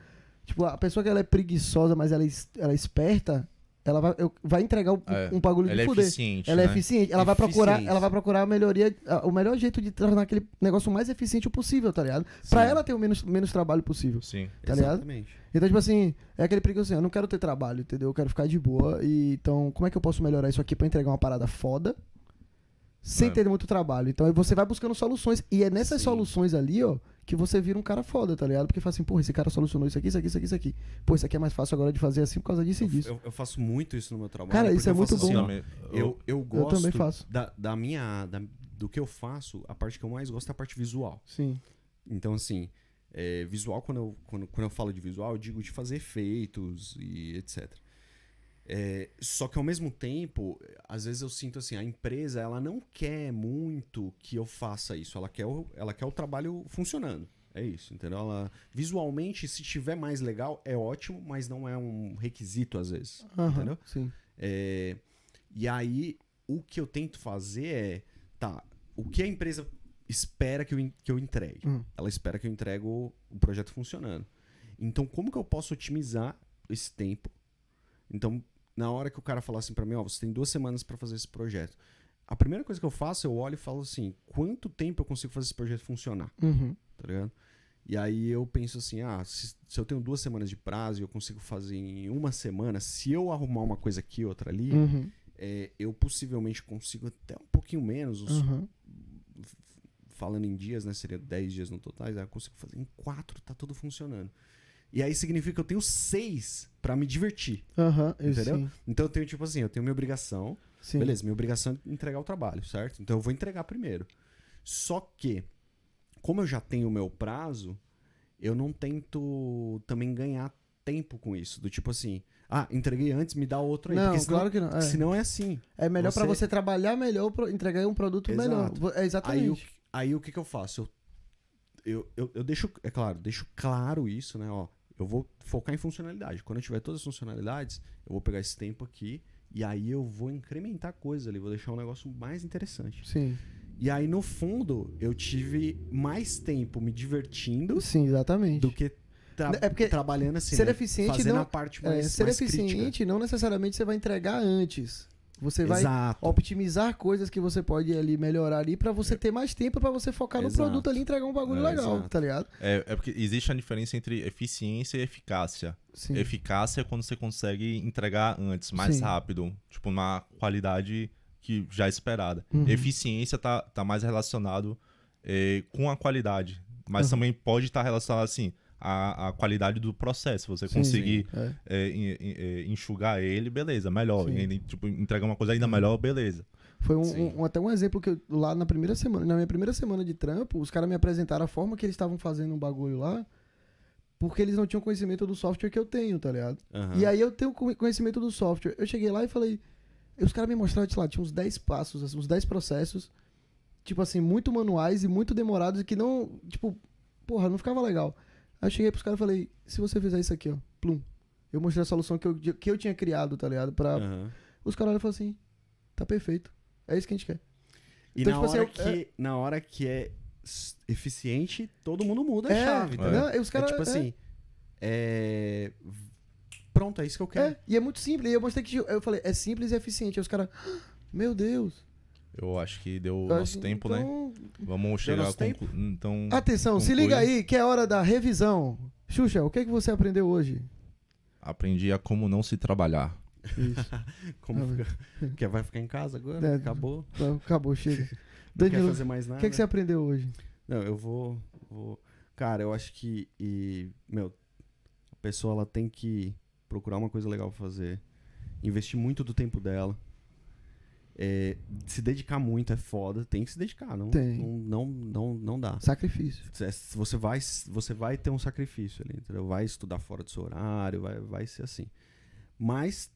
Tipo, a pessoa que ela é preguiçosa, mas ela é, ela é esperta, ela vai, eu- vai entregar um, É, um bagulho Ela de é fuder. eficiente. Ela é né? eficiente, ela vai procurar, ela vai procurar a melhoria, a- o melhor jeito de tornar aquele negócio o mais eficiente possível, tá ligado? Pra Sim. ela ter o menos, menos trabalho possível. Sim. tá ligado? Exatamente. Então, tipo assim, é aquele preguiçoso assim, eu não quero ter trabalho, entendeu? Eu quero ficar de boa. E então, como é que eu posso melhorar isso aqui pra entregar uma parada foda? Sem É. ter muito trabalho. Então você vai buscando soluções. E é nessas Sim. soluções ali, ó, que você vira um cara foda, tá ligado? Porque fala assim, porra, esse cara solucionou isso aqui, isso aqui, isso aqui, isso aqui. Pô, isso aqui é mais fácil agora de fazer assim por causa disso e disso. Eu, eu faço muito isso no meu trabalho. Cara, porque isso é eu muito faço bom. assim, ó, eu, eu gosto também faço. Da, da minha. da- do que eu faço, a parte que eu mais gosto é a parte visual. Sim. Então, assim, é, visual, quando eu, quando, quando eu falo de visual, eu digo de fazer efeitos e etc. É, só que ao mesmo tempo, às vezes eu sinto assim, a empresa ela não quer muito que eu faça isso, ela quer o, ela quer o trabalho funcionando. É isso, entendeu? Ela, visualmente, se tiver mais legal, é ótimo, mas não é um requisito às vezes. Aham, Entendeu? Sim. É, e aí, o que eu tento fazer é, tá, o que a empresa espera que eu, que eu entregue? Hum. Ela espera que eu entregue o, o projeto funcionando. Então, como que eu posso otimizar esse tempo? Então, na hora que o cara falar assim pra mim, ó, você tem duas semanas pra fazer esse projeto. A primeira coisa que eu faço, eu olho e falo assim, quanto tempo eu consigo fazer esse projeto funcionar? Uhum. tá ligado? E aí eu penso assim, ah, se, se eu tenho duas semanas de prazo e eu consigo fazer em uma semana, se eu arrumar uma coisa aqui, outra ali, Uhum. é, eu possivelmente consigo até um pouquinho menos, os- Uhum. falando em dias, né, seria 10 dias no total, eu consigo fazer em quatro, tá tudo funcionando. E aí significa que eu tenho seis pra me divertir, Aham. eu- entendeu? Sim. Então eu tenho tipo assim, eu tenho minha obrigação, sim. Beleza, minha obrigação é entregar o trabalho, certo? Então eu vou entregar primeiro. Só que, como eu já tenho o meu prazo, eu não tento também ganhar tempo com isso. Do tipo assim, ah, entreguei antes, me dá outro aí. Não, senão, claro que não. É, senão é assim. é melhor pra você- você trabalhar melhor, entregar um produto Exato. melhor. É Aí o, exatamente. aí o que, que eu faço? Eu, eu, eu, eu deixo, é claro, deixo claro isso, né? Ó, eu vou focar em funcionalidade. Quando eu tiver todas as funcionalidades, eu vou pegar esse tempo aqui e aí eu vou incrementar coisas ali, vou deixar um negócio mais interessante. Sim. E aí, no fundo, eu tive mais tempo me divertindo Sim, exatamente. do que tra- É porque trabalhando assim, ser né? eficiente fazendo não- a parte É, mais, ser mais eficiente crítica. não necessariamente você vai entregar antes. Você vai Exato. optimizar coisas que você pode ali melhorar ali pra você ter mais tempo pra você focar no Exato. produto ali e entregar um bagulho É, legal, exato. tá ligado? É, é porque existe a diferença entre eficiência e eficácia. Sim. Eficácia é quando você consegue entregar antes, mais Sim. rápido, tipo, na qualidade que já é esperada. Uhum. Eficiência tá, tá mais relacionado eh, com a qualidade, mas Uhum. também pode estar relacionado, assim, à, à qualidade do processo. Você Sim, conseguir É. eh, en- en- eh, enxugar ele, beleza, melhor. Sim. E, tipo, entregar uma coisa ainda melhor, beleza. Foi um, Sim. um- até um exemplo que eu, lá na primeira semana, na minha primeira semana de trampo, os caras me apresentaram a forma que eles estavam fazendo um bagulho lá, porque eles não tinham conhecimento do software que eu tenho, tá ligado? Aham. E aí eu tenho co- conhecimento do software. Eu cheguei lá e falei. e os caras me mostraram, sei lá, tinha uns 10 passos, assim, uns 10 processos, tipo assim, muito manuais e muito demorados e que não, tipo, porra, não ficava legal. Aí eu cheguei pros caras e falei, se você fizer isso aqui, ó, plum. Eu mostrei a solução que eu, que eu tinha criado, tá ligado? Pra... Aham. Os caras olharam e falaram assim, tá perfeito. É isso que a gente quer. E Então, na, tipo assim, hora eu- que, na hora que é eficiente, todo mundo muda a É, chave, entendeu? entendeu? Não, e os É caras, tipo é. assim, é... Pronto, é isso que eu quero. É, e é muito simples. E eu mostrei que eu falei, é simples e eficiente. Aí os caras, "Ah, meu Deus. Eu acho que deu o Eu nosso tempo, né? então, Vamos chegar a conclu... Então, Atenção, se Conclui. liga aí que é hora da revisão. Xuxa, o que, é que você aprendeu hoje? aprendi a como não se trabalhar. Isso. <laughs> Como Ah, fica... que vai ficar em casa agora? É. Acabou. Então, Acabou, chega. <laughs> Não quer Danilo, fazer mais o nada. que, é que você aprendeu hoje? Não, eu vou, vou. Cara, eu acho que. E, meu, a pessoa ela tem que procurar uma coisa legal pra fazer. Investir muito do tempo dela. É, se dedicar muito é foda. Tem que se dedicar. Não, Tem. não, não, não, não dá. Sacrifício. É, Você vai, você vai ter um sacrifício ali, entendeu? Vai estudar fora do seu horário, vai, vai ser assim. Mas,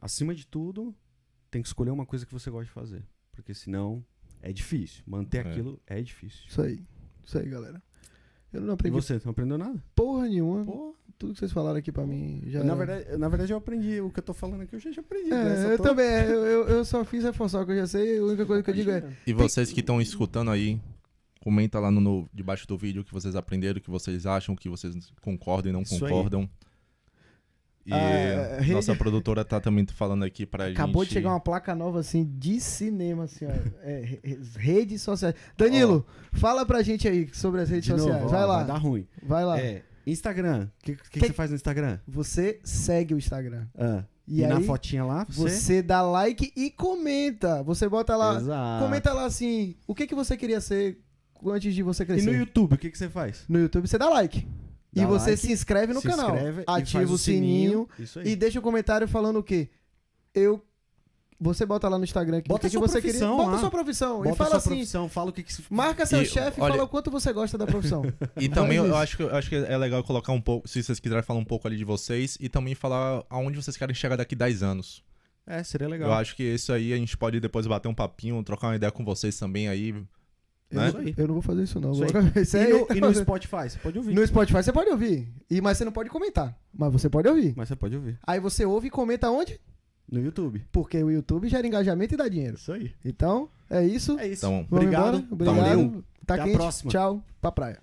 acima de tudo, tem que escolher uma coisa que você gosta de fazer. Porque senão é difícil. Manter É. aquilo é difícil. Isso aí. Isso aí, galera. Eu não E aprendi você, não aprendeu nada? porra nenhuma. Pô, Tudo que vocês falaram aqui pra mim já. na, verdade, na verdade, eu aprendi. O que eu tô falando aqui, eu já, já aprendi. né? É, Só eu tô- também. é, Eu, eu, eu só fiz reforçar o que eu já sei. A única coisa que eu digo é. E vocês que estão escutando aí, comenta lá no, no- debaixo do vídeo o que vocês aprenderam, o que vocês acham, o que vocês concordam e não Isso aí. concordam. E Ah, rede- nossa produtora tá também falando aqui pra Acabou gente. de chegar uma placa nova, assim, de cinema, assim, ó. É, re- redes sociais. Danilo, fala pra gente aí sobre as redes De novo, sociais. ó, vai lá. Vai dar ruim. Vai lá. É, Instagram. O que, que, Que- você faz no Instagram? Você segue o Instagram. Ah, E, e aí, na fotinha lá, você... você dá like e comenta. Você bota lá. Exato. Comenta lá assim, o que, que você queria ser antes de você E crescer. no YouTube, o que, que você faz? No YouTube você dá like. e Dá você like, se inscreve no se canal. inscreve e ativa o sininho, Isso aí. e deixa um comentário falando o quê? Eu. Você bota lá no Instagram que, Bota que, você queria. Bota lá. sua profissão. Bota e fala assim. profissão, fala o que, que se... Marca seu chefe e olha- fala o quanto você gosta da profissão. <laughs> E também eu acho, que, eu acho que é legal colocar um pouco, se vocês quiserem falar um pouco ali de vocês, e também falar aonde vocês querem chegar daqui 10 anos. É, seria legal. Eu acho que isso aí a gente pode depois bater um papinho, trocar uma ideia com vocês também aí. Eu, Né? não, eu não vou fazer isso, não. Isso aí. <laughs> Isso E no, e no. <laughs> Spotify, você pode ouvir. No Spotify você pode ouvir. E, mas você não pode comentar. Mas você pode ouvir. Mas você pode ouvir. Aí você ouve e comenta onde? No YouTube. Porque o YouTube gera engajamento e dá dinheiro. Isso aí. Então, é isso. É isso. Então, Obrigado. embora. Obrigado. Valeu. Tá Até a quente. próxima. Tchau. Pra praia.